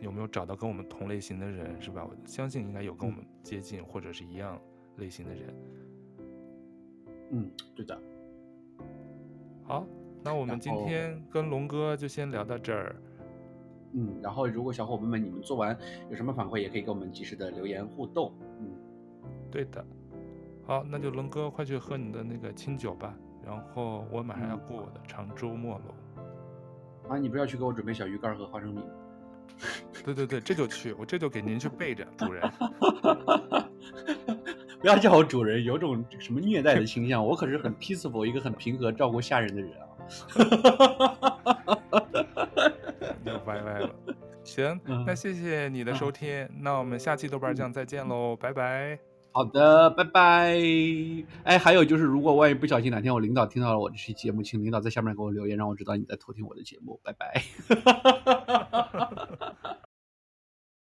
有没有找到跟我们同类型的人，是吧？我相信应该有跟我们接近或者是一样类型的人。嗯，对的。好，那我们今天跟龙哥就先聊到这儿。嗯，然后如果小伙伴们你们做完有什么反馈，也可以给我们及时的留言互动。嗯，对的。好，那就龙哥快去喝你的那个清酒吧，然后我马上要过我的长周末了。啊，你不是要去给我准备小鱼干和花生米？对对对，这就去，我这就给您去备着，主人。不要叫我主人，有种什么虐待的倾向。我可是很 peaceful，一个很平和、照顾下人的人啊。又歪歪了。行，那谢谢你的收听，嗯、那我们下期豆瓣酱再见喽，嗯、拜拜。好的，拜拜。哎，还有就是，如果万一不小心哪天我领导听到了我这期节目，请领导在下面给我留言，让我知道你在偷听我的节目。拜拜。